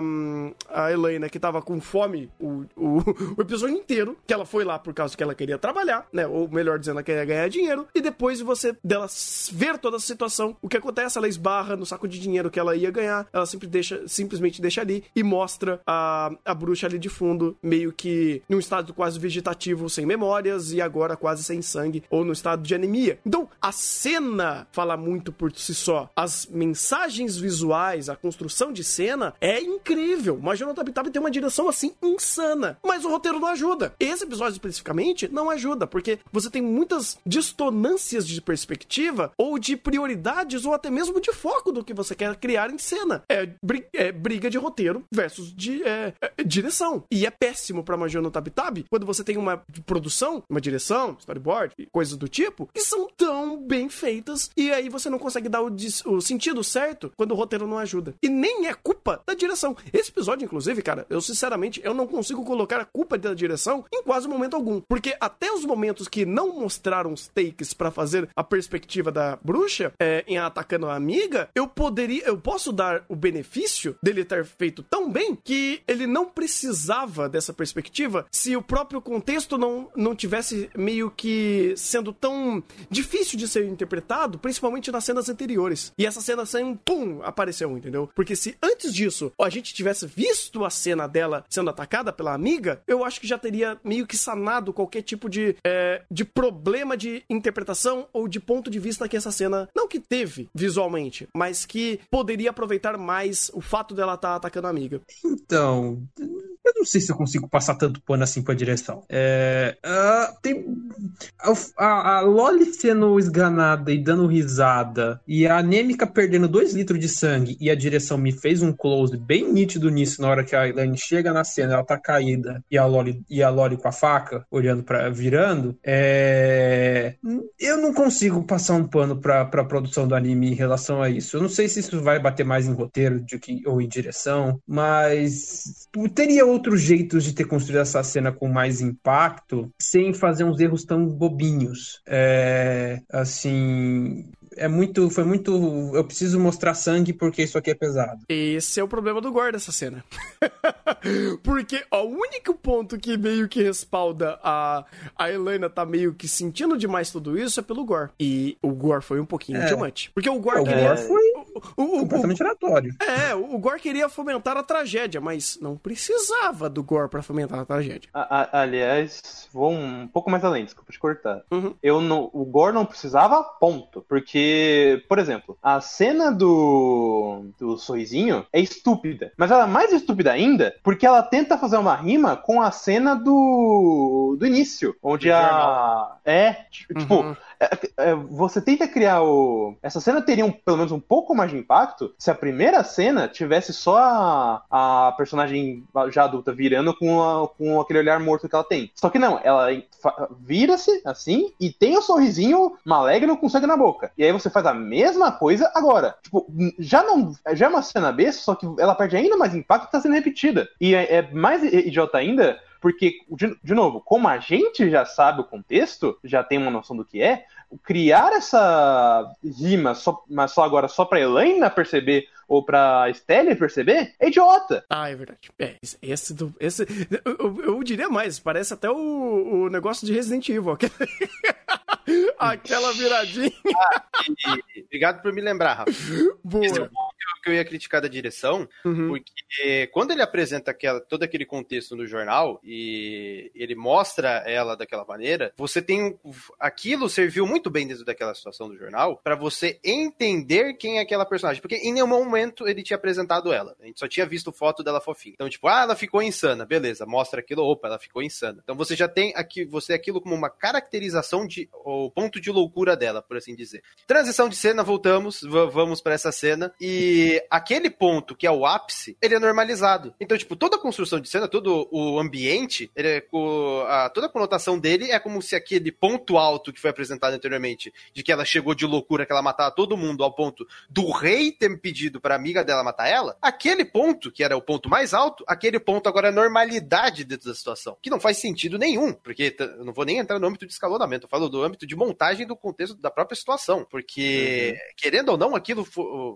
a Helena, que tava com fome o, o, o episódio inteiro, que ela foi lá por causa que ela queria trabalhar, né? Ou melhor dizendo, ela queria ganhar dinheiro, e depois você dela ver toda a situação, o que acontece? Ela esbarra no saco de dinheiro que ela ia ganhar, ela sempre deixa, simplesmente deixa ali e mostra a, a bruxa ali de fundo, meio que num estado quase vegetativo, sem memórias, e agora quase sem sangue, ou no estado de anemia. Então, a cena fala muito por si só. As mensagens visuais, a construção de cena é incrível. Major Tabitaba tem uma direção assim insana, mas o roteiro não ajuda. Esse episódio especificamente não ajuda, porque você tem muitas distonâncias de perspectiva ou de prioridades ou até mesmo de foco do que você quer criar em cena. É, é briga de roteiro versus de é, é, direção. E é péssimo pra Major no Tabitab quando você tem uma produção, uma direção, storyboard, coisas do tipo, que são tão bem feitas e aí você não consegue dar o, o sentido certo quando o roteiro não ajuda. E nem é culpa da direção. Esse episódio, inclusive, cara, eu sinceramente eu não consigo colocar a culpa da direção em quase momento algum, porque até os momentos que não mostraram os takes pra fazer a perspectiva da bruxa é, em atacando a amiga, eu poderia, eu posso dar o benefício dele ter feito tão bem que ele não precisava dessa perspectiva se o próprio contexto não, não tivesse meio que sendo tão difícil de ser interpretado, principalmente nas cenas anteriores. E essa cena sem pum, apareceu, entendeu? Porque se antes disso a gente tivesse visto a cena dela sendo atacada pela amiga, eu acho que já teria meio que sanado qualquer tipo de, é, de problema de interpretação ou de ponto de vista que essa cena não que teve visualmente, mas que poderia aproveitar mais o fato dela estar atacando a amiga. Então, não sei se eu consigo passar tanto pano assim pra direção. É, ah, tem a, a, Loli sendo esganada e dando risada e a anêmica perdendo 2 litros de sangue e a direção me fez um close bem nítido nisso na hora que a Elaine chega na cena, ela tá caída e a Loli, e a Loli com a faca olhando para virando. É, eu não consigo passar um pano pra, pra produção do anime em relação a isso. Eu não sei se isso vai bater mais em roteiro de que, ou em direção, mas teria outros jeitos de ter construído essa cena com mais impacto sem fazer uns erros tão bobinhos. É, assim, é muito, foi muito. Eu preciso mostrar sangue porque isso aqui é pesado. Esse é o problema do gore dessa cena. Porque ó, o único ponto que meio que respalda a, a Helena tá meio que sentindo demais tudo isso é pelo gore. E o gore foi um pouquinho É. much. Porque o gore É, o gore foi- o- Completamente aleatório. é, o Gore queria fomentar a tragédia, mas não precisava do Gore pra fomentar a tragédia. A- a- aliás, vou um pouco mais além, desculpa te cortar. Uhum. Eu não, o Gore não precisava, ponto. Porque, por exemplo, a cena do, do sorrisinho é estúpida. Mas ela é mais estúpida ainda porque ela tenta fazer uma rima com a cena do, do início. Onde a. É, tipo, Uhum. É, você tenta criar o. Essa cena teria um- pelo menos um pouco mais de impacto se a primeira cena tivesse só a, a personagem já adulta virando com, a- com aquele olhar morto que ela tem. Só que não, ela vira-se assim e tem o sorrisinho maligno com sangue na boca. E aí você faz a mesma coisa agora. Tipo, já não. Já é uma cena besta, só que ela perde ainda mais impacto e tá sendo repetida. E é, é mais idiota ainda. Porque, de, de novo, como a gente já sabe o contexto, já tem uma noção do que é, criar essa rima, só, mas só agora só pra Helena perceber ou pra Stella perceber, é idiota. Ah, é verdade. É, esse- do. Esse, eu, eu- eu diria mais, parece até o, o negócio de Resident Evil. aquele- Aquela viradinha E- obrigado por me lembrar, Rafa. Esse é o que eu- ia criticar da direção, Uhum. porque quando ele apresenta aquela, todo aquele contexto no jornal e ele mostra ela daquela maneira, você tem aquilo serviu muito bem dentro daquela situação do jornal pra você entender quem é aquela personagem, porque em nenhum momento ele tinha apresentado ela. A gente só tinha visto foto dela fofinha. Então, tipo, ah, ela ficou insana, beleza, mostra aquilo, opa, ela ficou insana. Então você já tem aqui você aquilo como uma caracterização de o ponto de loucura dela, por assim dizer. Transição de cena, voltamos, va- vamos pra essa cena e aquele ponto que é o ápice, ele é normalizado. Então, tipo, toda a construção de cena, todo o ambiente, é co- a- toda a conotação dele é como se aquele ponto alto que foi apresentado anteriormente, de que ela chegou de loucura, que ela matava todo mundo ao ponto do rei ter pedido pra amiga dela matar ela, aquele ponto, que era o ponto mais alto, aquele ponto agora é normalidade dentro da situação, que não faz sentido nenhum, porque eu não vou nem entrar no âmbito de escalonamento, eu falo do âmbito de montagem do contexto da própria situação, porque, querendo ou não, aquilo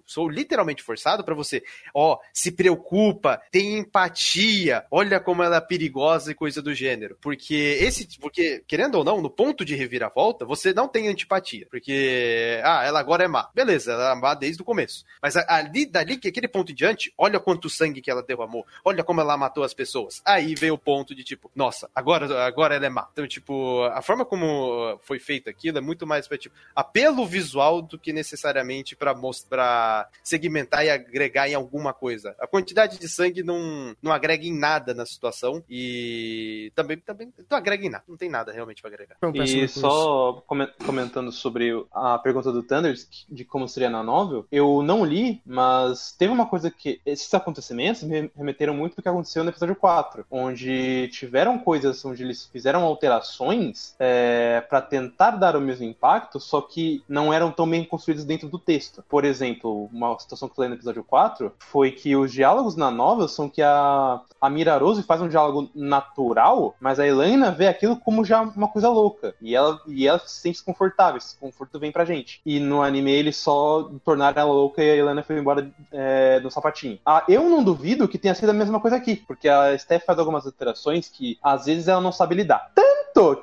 sou literalmente forçado pra você, ó, se preocupa, tem empatia, olha como ela é perigosa e coisa do gênero, porque esse, porque, querendo ou não, no ponto de reviravolta, você não tem antipatia, porque, ah, ela agora é má, beleza, ela é má desde o começo, mas ali, dali, que aquele ponto em diante, olha quanto sangue que ela derramou, olha como ela matou as pessoas, aí veio o ponto de tipo, nossa, agora, agora ela é má, então, tipo, a forma como foi feito aquilo é muito mais pra, tipo, apelo visual do que necessariamente pra mostrar, segmentar e agregar em alguma coisa. A quantidade de sangue não, não agrega em nada na situação e também, também não agrega em nada, não tem nada realmente pra agregar. E só comen- comentando sobre a pergunta do Thunders, de como seria na novel, eu não li, mas teve uma coisa que. Esses acontecimentos me remeteram muito do que aconteceu no episódio 4, onde tiveram coisas onde eles fizeram alterações é, para tentar dar o mesmo impacto, só que não eram tão bem construídos dentro do texto. Por exemplo, uma situação que falei no episódio 4 foi que os diálogos na novel são que a, a Mira Rose faz um diálogo natural, mas a Helena vê aquilo como já uma coisa louca. E ela, e ela se sente desconfortável, esse conforto vem pra gente. E no anime eles só tornaram ela louca e a Helena foi embora é, no sapatinho. Ah, eu não duvido que tenha sido a mesma coisa aqui, porque a Steph faz algumas alterações que às vezes ela não sabe lidar.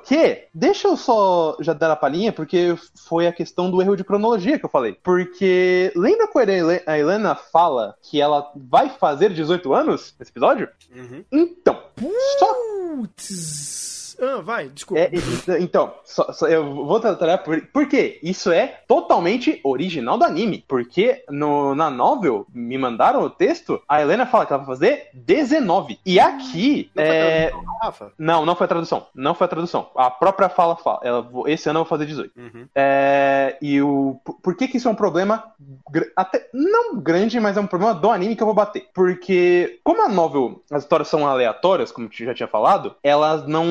Que, deixa eu só já dar a palhinha, porque foi a questão do erro de cronologia que eu falei. Porque lembra quando a Hele- a Helena fala que ela vai fazer 18 anos nesse episódio? Uhum. Então, só Putz. Ah, vai, desculpa. É, então, só- só eu vou tratar por, por quê? Isso é totalmente original do anime. Porque no, na novel, me mandaram o texto, a Helena fala que ela vai fazer 19. E aqui. Não foi é, tradução, Rafa? Não, não foi a tradução. Não foi a tradução. A própria fala fala. Ela, esse ano eu vou fazer 18. Uhum. É, e o. Por, que, que isso é um problema. Até, não grande, mas é um problema do anime que eu vou bater. Porque, como a novel, as histórias são aleatórias, como eu já tinha falado, elas não.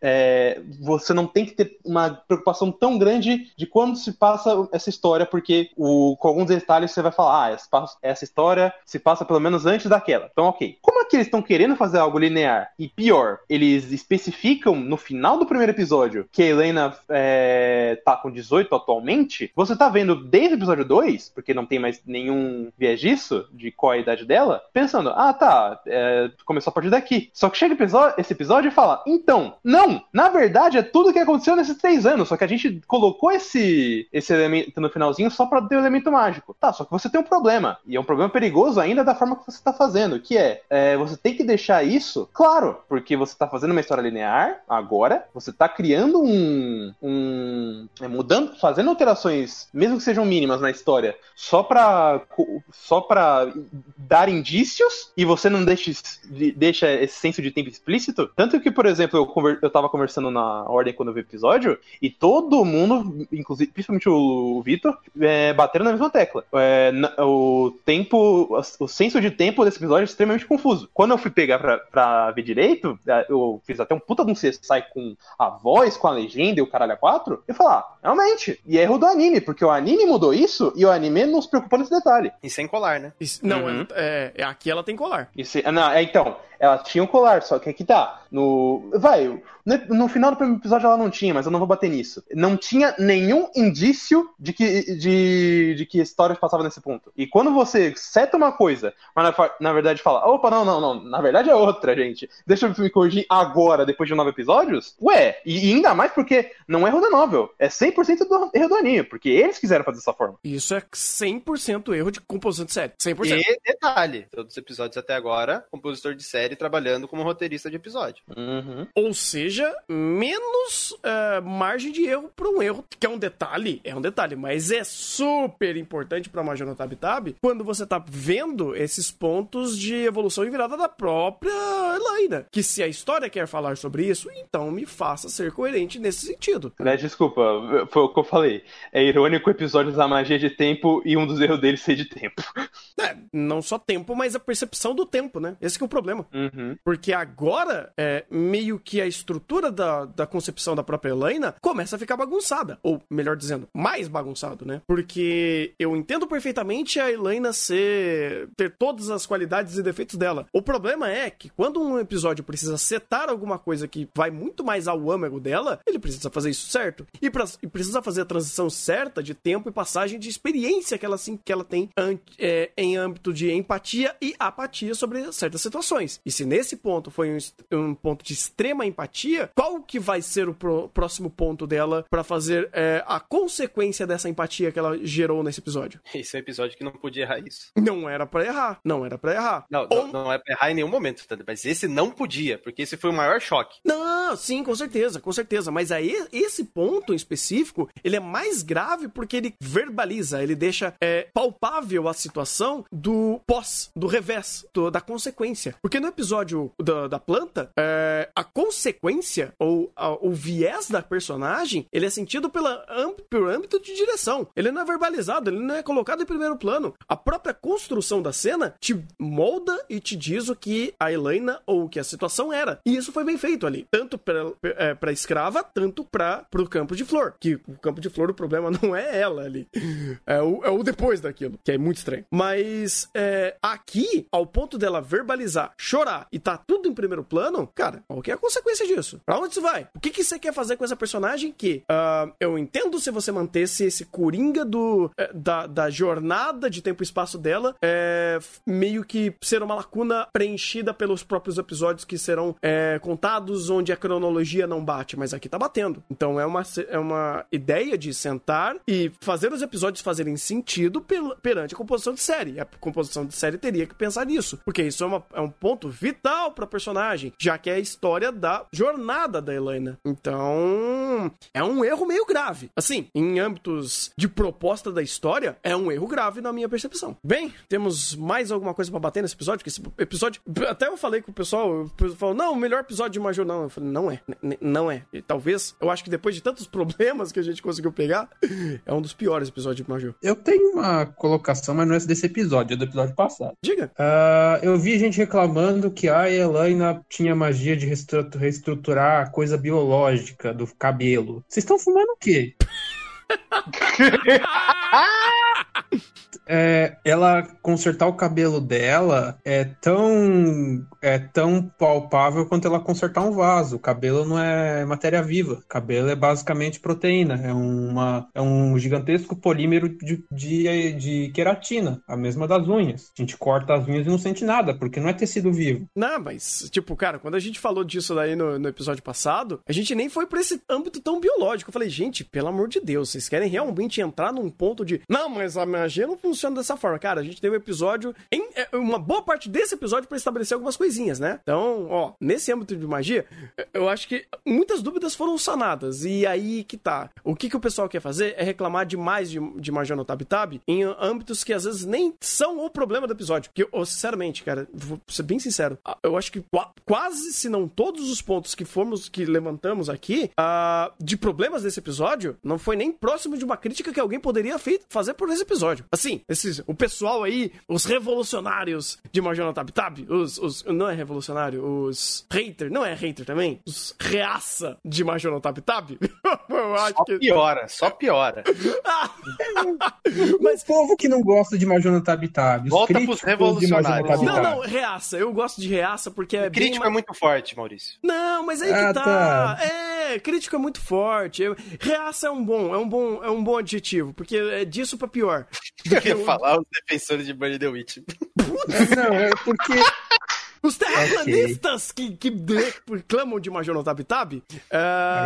É, você não tem que ter uma preocupação tão grande de quando se passa essa história, porque o, com alguns detalhes você vai falar, ah, essa, essa história se passa pelo menos antes daquela. Então, ok. Como que eles estão querendo fazer algo linear. E pior, eles especificam no final do primeiro episódio que a Helena é, tá com 18 atualmente. Você tá vendo desde o episódio 2, porque não tem mais nenhum viés disso, de qual é a idade dela, pensando, ah tá, é, começou a partir daqui. Só que chega esse episódio e fala, então, não, na verdade é tudo que aconteceu nesses três anos, só que a gente colocou esse, esse elemento no finalzinho só pra ter o elemento mágico. Tá, só que você tem um problema, e é um problema perigoso ainda da forma que você tá fazendo, que é, é você tem que deixar isso claro, porque você tá fazendo uma história linear agora, você tá criando um. um é, mudando, fazendo alterações, mesmo que sejam mínimas na história, só pra, só pra dar indícios e você não deixa, deixa esse senso de tempo explícito. Tanto que, por exemplo, eu, conver, eu tava conversando na ordem quando eu vi o episódio e todo mundo, inclusive, principalmente o Vitor, é, bateram na mesma tecla. É, o tempo, o senso de tempo desse episódio é extremamente confuso. Quando eu fui pegar pra, pra ver direito, é, eu fiz até um puta de um CSI com a voz, com a legenda e o caralho a quatro, eu falar, ah, realmente, e é erro do anime, porque o anime mudou isso e o anime não se preocupou nesse detalhe. E sem colar, né? Isso, não, uhum. é, é, aqui ela tem colar. Isso, não, é, então, ela tinha um colar, só que aqui tá. No. Vai, no, final do primeiro episódio ela não tinha, mas eu não vou bater nisso. Não tinha nenhum indício de que, de, de que a história passava nesse ponto. E quando você seta uma coisa, mas na, na, verdade fala, opa, não, não, não, na verdade é outra, gente. Deixa eu me corrigir agora, depois de nove episódios? Ué, e, e ainda mais porque não é erro da novel, é 100% do, erro do anime, porque eles quiseram fazer dessa forma. Isso é 100% erro de composição de série, 100%. E detalhe, todos os episódios até agora, compositor de série trabalhando como roteirista de episódio. Uhum. Ou seja, menos uh, margem de erro para um erro, que é um detalhe, é um detalhe, mas é super importante para Major Tab Tab quando você tá vendo esses pontos de evolução e virada da própria Elaina. Que se a história quer falar sobre isso, então me faça ser coerente nesse sentido. Né, desculpa, foi o que eu falei. É irônico o episódio da magia de tempo e um dos erros dele ser de tempo. É, não só tempo, mas a percepção do tempo, né? Esse é o problema. Uhum. Porque agora, é, meio que a estrutura da, da concepção da própria Helena começa a ficar bagunçada. Ou, melhor dizendo, mais bagunçado, né? Porque eu entendo perfeitamente a Helena ser. ter todas as qualidades e defeitos dela. O problema é que quando um episódio precisa setar alguma coisa que vai muito mais ao âmago dela, ele precisa fazer isso certo. E, pra, e precisa fazer a transição certa de tempo e passagem de experiência que ela, assim, que ela tem é, em âmbito de empatia e apatia sobre certas situações. E se nesse ponto foi um, um ponto de extrema empatia, qual que vai ser o pro, próximo ponto dela para fazer é, a consequência dessa empatia que ela gerou nesse episódio? Esse é um episódio que não podia errar isso. Não era para errar. Não era para errar. Não, Ou... não, não é pra errar em nenhum momento, mas esse não podia, porque esse foi o maior choque. Não, sim, com certeza, com certeza. Mas aí, esse ponto em específico, ele é mais grave porque ele verbaliza, ele deixa é, palpável a situação do pós, do revés, do, da consequência. Porque no episódio da, da planta, é, a consequência ou a, o viés da personagem, ele é sentido pela, pelo âmbito de direção. Ele não é verbalizado, ele não é colocado em primeiro plano. A própria construção da cena te molda e te diz o que a Helena ou o que a situação era. E isso foi bem feito ali. Tanto pra, é, pra escrava, tanto pra, pro campo de flor. Que o campo de flor, o problema não é ela ali. É o, é o depois daquilo, que é muito estranho. Mas é, aqui, ao ponto dela verbalizar, chorar e tá tudo em primeiro plano, cara, qual que é a consequência disso? Pra onde você vai? O que, que você quer fazer com essa personagem que uh, eu entendo se você mantesse esse coringa do, é, da, da jornada de tempo e espaço dela é, meio que ser uma lacuna preenchida pelos próprios episódios que serão é, contados onde a cronologia não bate, mas aqui tá batendo. Então é uma, é uma ideia de sentar e fazer os episódios fazerem sentido perante a composição de série. A composição de série teria que pensar nisso, porque isso é, uma, é um ponto vital pra personagem, já que é a história da jornada da Helena. Então, é um erro meio grave. Assim, em âmbitos de proposta da história, é um erro grave na minha percepção. Bem, temos mais alguma coisa para bater nesse episódio? Que esse episódio. Até eu falei com o pessoal, o pessoal falou, não, o melhor episódio de Major não. Eu falei, não é. Não é. E talvez, eu acho que depois de tantos problemas que a gente conseguiu pegar, é um dos piores episódios de Major. Eu tenho uma colocação, mas não é desse episódio, é do episódio passado. Diga. Uh, eu vi gente reclamando que a Elaina tinha magia de reestruturar a coisa biológica do cabelo. Vocês estão fumando o quê? é, ela consertar o cabelo dela é tão é tão palpável quanto ela consertar um vaso. O cabelo não é matéria viva. O cabelo é basicamente proteína. É, uma, é um gigantesco polímero de, de, de queratina, a mesma das unhas. A gente corta as unhas e não sente nada, porque não é tecido vivo. Não, mas, tipo, cara, quando a gente falou disso daí no, no episódio passado, a gente nem foi pra esse âmbito tão biológico. Eu falei, gente, pelo amor de Deus, vocês querem realmente entrar num ponto de. Não, mas a magia não funciona dessa forma. Cara, a gente teve um episódio. Em, é, uma boa parte desse episódio para estabelecer algumas coisinhas, né? Então, ó, nesse âmbito de magia, eu acho que muitas dúvidas foram sanadas. E aí que tá. O que, que o pessoal quer fazer é reclamar demais de, de magia no Tab Tab em âmbitos que às vezes nem são o problema do episódio. Que, eu, sinceramente, cara, vou ser bem sincero, eu acho que quase, se não todos os pontos que fomos, que levantamos aqui, uh, de problemas desse episódio, não foi nem próximo de uma crítica que alguém poderia fazer por esse episódio. Assim, esses, o pessoal aí, os revolucionários de no Tab Tab, os, os, não é revolucionário, os hater, não é hater também? Os reaça de no Tab Tab? eu acho só que... piora, só piora. Mas o povo que não gosta de no Tab Tab, Volta pros revolucionários. Não, não, reaça. Eu gosto de reaça porque é Crítico bem... é muito forte, Maurício. Não, mas aí ah, que tá. tá. É, crítico é muito forte. Reaça é um bom, é um bom, é um bom adjetivo, porque é disso pra pior. Eu ia falar os defensores de Bunny the Witch. Não, é porque os terraplanistas okay. que, que reclamam de Major no Tab Tab. Uh...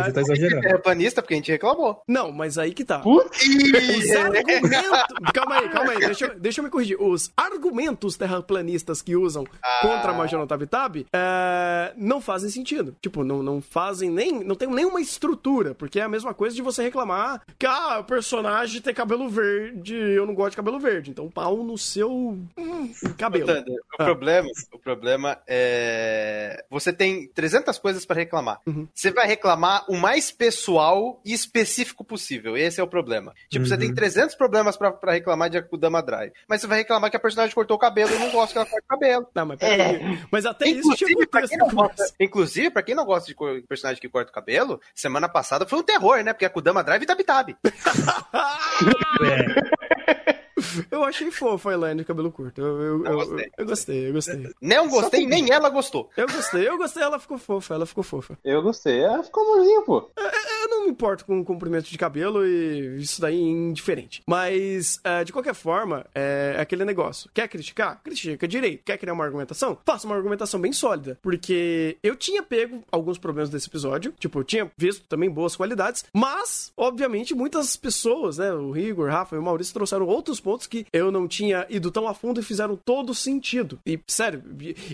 Você tá exagerando. Terraplanista, porque a gente reclamou. Não, mas aí que tá. Putz. Os argumentos. calma aí, calma aí. Deixa, eu, deixa eu me corrigir. Os argumentos terraplanistas que usam ah. contra Major no Tab Tab uh, não fazem sentido. Tipo, não, não fazem nem. Não tem nenhuma estrutura. Porque é a mesma coisa de você reclamar que, ah, o personagem tem cabelo verde. Eu não gosto de cabelo verde. Então, pau no seu hum, cabelo. o ah. problema. O problema é. Você tem 300 coisas para reclamar. Uhum. Você vai reclamar o mais pessoal e específico possível. Esse é o problema. Tipo, uhum. você tem 300 problemas para reclamar de Akudama Drive. Mas você vai reclamar que a personagem cortou o cabelo e não gosta que ela corte o cabelo. Não, mas É. Mas até inclusive, isso pra quem não gosta, Inclusive, pra quem não gosta de personagem que corta o cabelo, semana passada foi um terror, né? Porque a Kudama Drive tá Tab. é. Eu achei fofo a Elaine de cabelo curto. Eu, eu, eu, gostei. eu, gostei, eu gostei. Nem gostei, nem ela gostou. Eu gostei, eu gostei, ela ficou fofa, ela ficou fofa. Eu gostei, ela ficou amorzinha, pô. Eu, eu não me importo com o comprimento de cabelo e isso daí é indiferente. Mas, uh, de qualquer forma, é, é aquele negócio. Quer criticar? Critica direito. Quer criar uma argumentação? Faça uma argumentação bem sólida. Porque eu tinha pego alguns problemas desse episódio. Tipo, eu tinha visto também boas qualidades. Mas, obviamente, muitas pessoas, né? O Igor, o Rafa e o Maurício trouxeram outros pontos que eu não tinha ido tão a fundo e fizeram todo sentido. E, sério,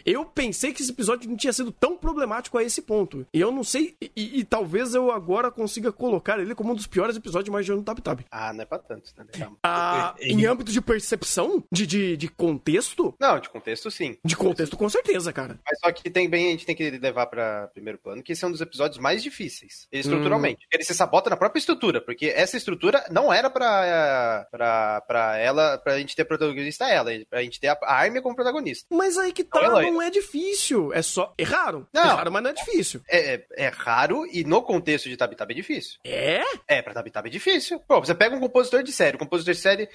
eu pensei que esse episódio não tinha sido tão problemático a esse ponto. E eu não sei, e, e talvez eu agora consiga colocar ele como um dos piores episódios mais de ano Tab Tab. Ah, não é pra tanto, né? Ah, em âmbito de percepção? De, de, de contexto? Não, de contexto sim. De contexto com certeza, cara. Mas só que tem bem, a gente tem que levar pra primeiro plano, que esse é um dos episódios mais difíceis, estruturalmente. Hum. Ele se sabota na própria estrutura, porque essa estrutura não era pra, pra, pra ela pra gente ter protagonista ela, pra gente ter a, a Armin como protagonista. Mas aí que tá, não, não é difícil. É só. É raro. Não. É raro, mas não é difícil. É, é, é raro e no contexto de Tabitab é difícil. É? É, pra Tabitab é difícil. Pô, você pega um compositor de série, o compositor de série,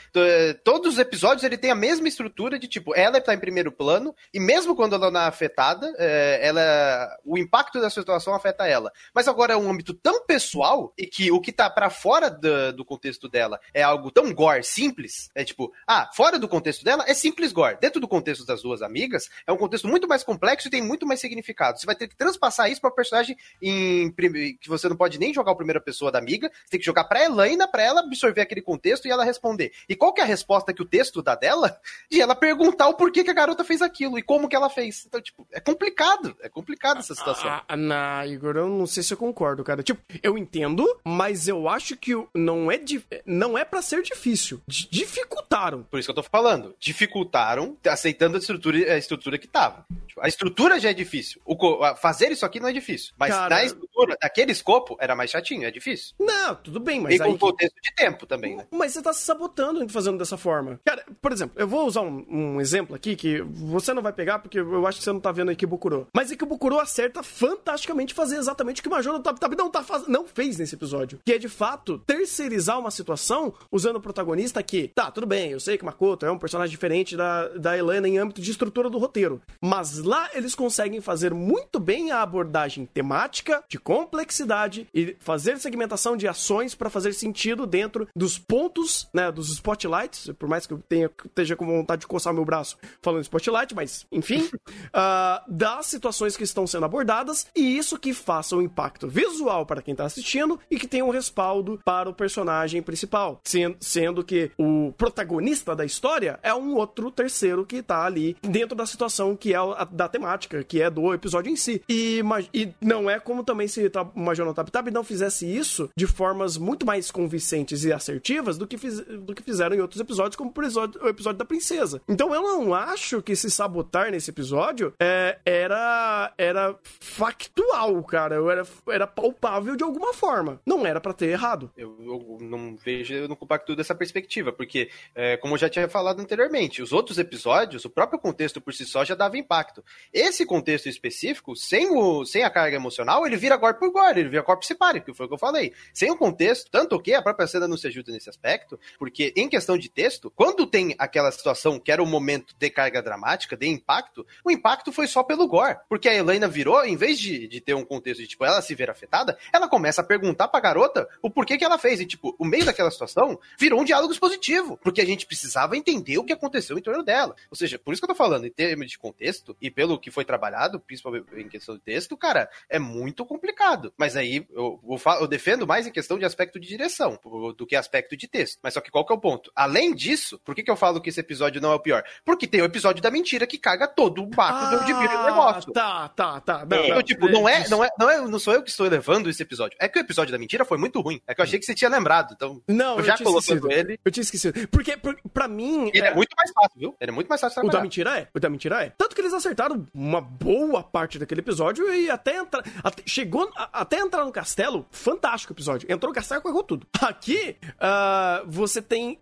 todos os episódios ele tem a mesma estrutura de tipo, ela tá em primeiro plano, e mesmo quando ela não é afetada, é, ela. O impacto da situação afeta ela. Mas agora é um âmbito tão pessoal e que o que tá para fora do, do contexto dela é algo tão gore, simples, é tipo, Tipo, ah, fora do contexto dela é simples gore. Dentro do contexto das duas amigas, é um contexto muito mais complexo e tem muito mais significado. Você vai ter que transpassar isso para personagem em que você não pode nem jogar a primeira pessoa da amiga, você tem que jogar pra Elaina pra ela absorver aquele contexto e ela responder. E qual que é a resposta que o texto dá dela? De ela perguntar o porquê que a garota fez aquilo e como que ela fez. Então, tipo, é complicado. É complicado essa situação. Ah, ah na, Igor, eu não sei se eu concordo, cara. Tipo, eu entendo, mas eu acho que não é, não é para ser difícil. Dificultar dificultaram. Por isso que eu tô falando. Dificultaram aceitando a estrutura, a estrutura que tava. Tipo, a estrutura já é difícil. O, fazer isso aqui não é difícil. Mas Cara, na estrutura naquele escopo, era mais chatinho, é difícil. Não, tudo bem, mas e com aí... contexto de tempo também, né? Mas você tá se sabotando fazendo dessa forma. Cara, por exemplo, eu vou usar um, um exemplo aqui que você não vai pegar porque eu acho que você não tá vendo aqui Bukuro. Mas é que o Bukuro acerta fantasticamente fazer exatamente o que o Major Tab Tab não, tá faz... não fez nesse episódio. Que é, de fato, terceirizar uma situação usando o protagonista que, tá, tudo bem, eu sei que Makoto é um personagem diferente da, da Helena em âmbito de estrutura do roteiro. Mas lá eles conseguem fazer muito bem a abordagem temática, de complexidade e fazer segmentação de ações para fazer sentido dentro dos pontos, né, dos spotlights, por mais que eu tenha, esteja com vontade de coçar meu braço falando spotlight, mas enfim, uh, das situações que estão sendo abordadas e isso que faça um impacto visual para quem está assistindo e que tenha um respaldo para o personagem principal, sendo, sendo que o protagonista da história é um outro terceiro que está ali dentro da situação que é a, da temática, que é do episódio em si. E, e não é como também se o Major Tab Tab não fizesse isso de formas muito mais convincentes e assertivas do que, fiz, do que fizeram em outros episódios, como por episódio, o episódio da princesa. Então eu não acho que se sabotar nesse episódio é, era, era factual, cara. Eu era, era palpável de alguma forma. Não era para ter errado. Eu, eu, não vejo, eu não compacto dessa perspectiva, porque, é, como eu já tinha falado anteriormente, os outros episódios, o próprio contexto por si só já dava impacto. Esse contexto específico, sem, o, sem a carga emocional, ele vira gore por gore, ele vira corpo pare, que foi o que eu falei. Sem o contexto, tanto que a própria cena não se ajuda nesse aspecto, porque em questão de texto, quando tem aquela situação que era o momento de carga dramática, de impacto, o impacto foi só pelo gore. Porque a Helena virou, em vez de, de ter um contexto de, tipo, ela se ver afetada, ela começa a perguntar pra garota o porquê que ela fez. E, tipo, o meio daquela situação virou um diálogo expositivo, porque a gente precisava entender o que aconteceu em torno dela. Ou seja, por isso que eu tô falando, em termos de contexto, e pelo que foi trabalhado, principalmente em questão de texto, cara, é muito complicado. Mas aí eu, eu defendo mais em questão de aspecto de direção do que aspecto de texto. Mas só que qual que é o ponto? Além disso, por que, que eu falo que esse episódio não é o pior? Porque tem o episódio da mentira que caga todo o barco ah, de do negócio. Tá, tá, tá. Não, então, tipo, não é, não, é, não é, não sou eu que estou levando esse episódio. É que o episódio da mentira foi muito ruim. É que eu achei que você tinha lembrado. Então, não, eu já coloquei ele. Eu tinha esquecido. Porque, pra mim. Ele é... é... muito mais fácil, viu? Ele é muito mais fácil trabalhar. O da mentira é. O da mentira é. Tanto que eles acertaram uma boa parte daquele episódio e até entrar. Até, chegou a, até entrar no castelo. Fantástico episódio. Entrou no castelo e errou tudo. Aqui, uh, você tem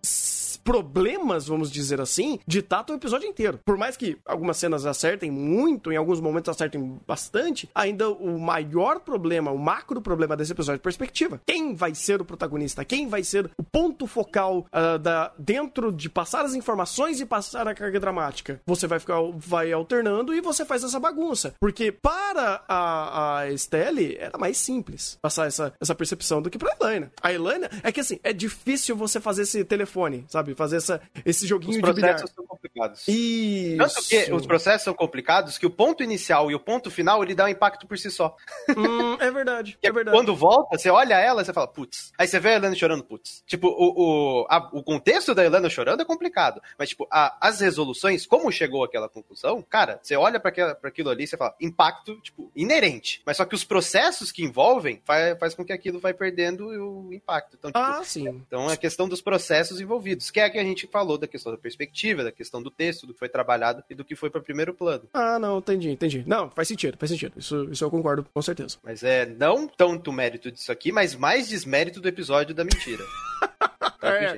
problemas, vamos dizer assim, de tato o episódio inteiro. Por mais que algumas cenas acertem muito, em alguns momentos acertem bastante, ainda o maior problema, o macro problema desse episódio é perspectiva. Quem vai ser o protagonista? Quem vai ser o ponto focal uh, da, dentro de passar as informações e passar a carga dramática? Você vai ficar vai alternando e você faz essa bagunça. Porque para a, a Estelle era mais simples passar essa, essa percepção do que pra Helena. A Helena é que assim, é difícil você fazer esse telefone, sabe? Fazer essa, esse joguinho os de bilhar. são complicados. Isso. Tanto que os processos são complicados que o ponto inicial e o ponto final ele dá um impacto por si só. Hum, é verdade. é verdade. Quando volta, você olha ela e você fala, putz. Aí você vê a Helena chorando, putz. Tipo, o, o, a, o contexto da Helena chorando é complicado. Mas, tipo, a, as resoluções, como chegou àquela conclusão, cara, você olha para aquilo ali e você fala, impacto, tipo, inerente. Mas só que os processos que envolvem faz, faz com que aquilo vai perdendo o impacto. Então, tipo, ah, sim. Então é questão dos processos envolvidos, que é a que a gente falou da questão da perspectiva, da questão do texto, do que foi trabalhado e do que foi para primeiro plano. Ah, não, entendi, entendi. Não, faz sentido, faz sentido. Isso, isso eu concordo com certeza. Mas é não tanto mérito disso aqui, mas mais desmérito do episódio da mentira. É.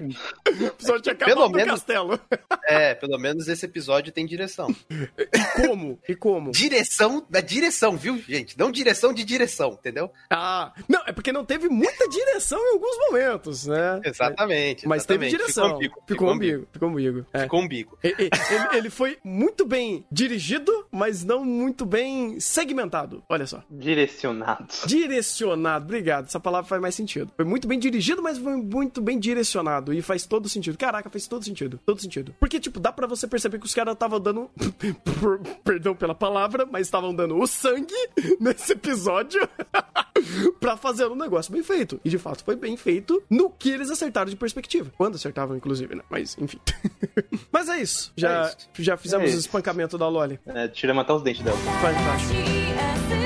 O episódio acabou pelo menos, castelo. É, pelo menos esse episódio tem direção. E como? E como? Direção da direção, viu, gente? Não direção de direção, entendeu? Ah, não, é porque não teve muita direção em alguns momentos, né? Exatamente. Mas exatamente. teve direção. Ficou umbigo. Ficou umbigo. Ficou umbigo. É. Ele, ele foi muito bem dirigido, mas não muito bem segmentado. Olha só. Direcionado. Direcionado, obrigado. Essa palavra faz mais sentido. Foi muito bem dirigido, mas foi muito bem direcionado. E faz todo sentido. Caraca, faz todo sentido. Todo sentido. Porque, tipo, dá para você perceber que os caras estavam dando. Perdão pela palavra, mas estavam dando o sangue nesse episódio pra fazer um negócio bem feito. E de fato foi bem feito no que eles acertaram de perspectiva. Quando acertavam, inclusive, né? Mas, enfim. mas é isso. Já, é isso. já fizemos é o espancamento da Loli. É, tiramos até os dentes dela. Fantástico.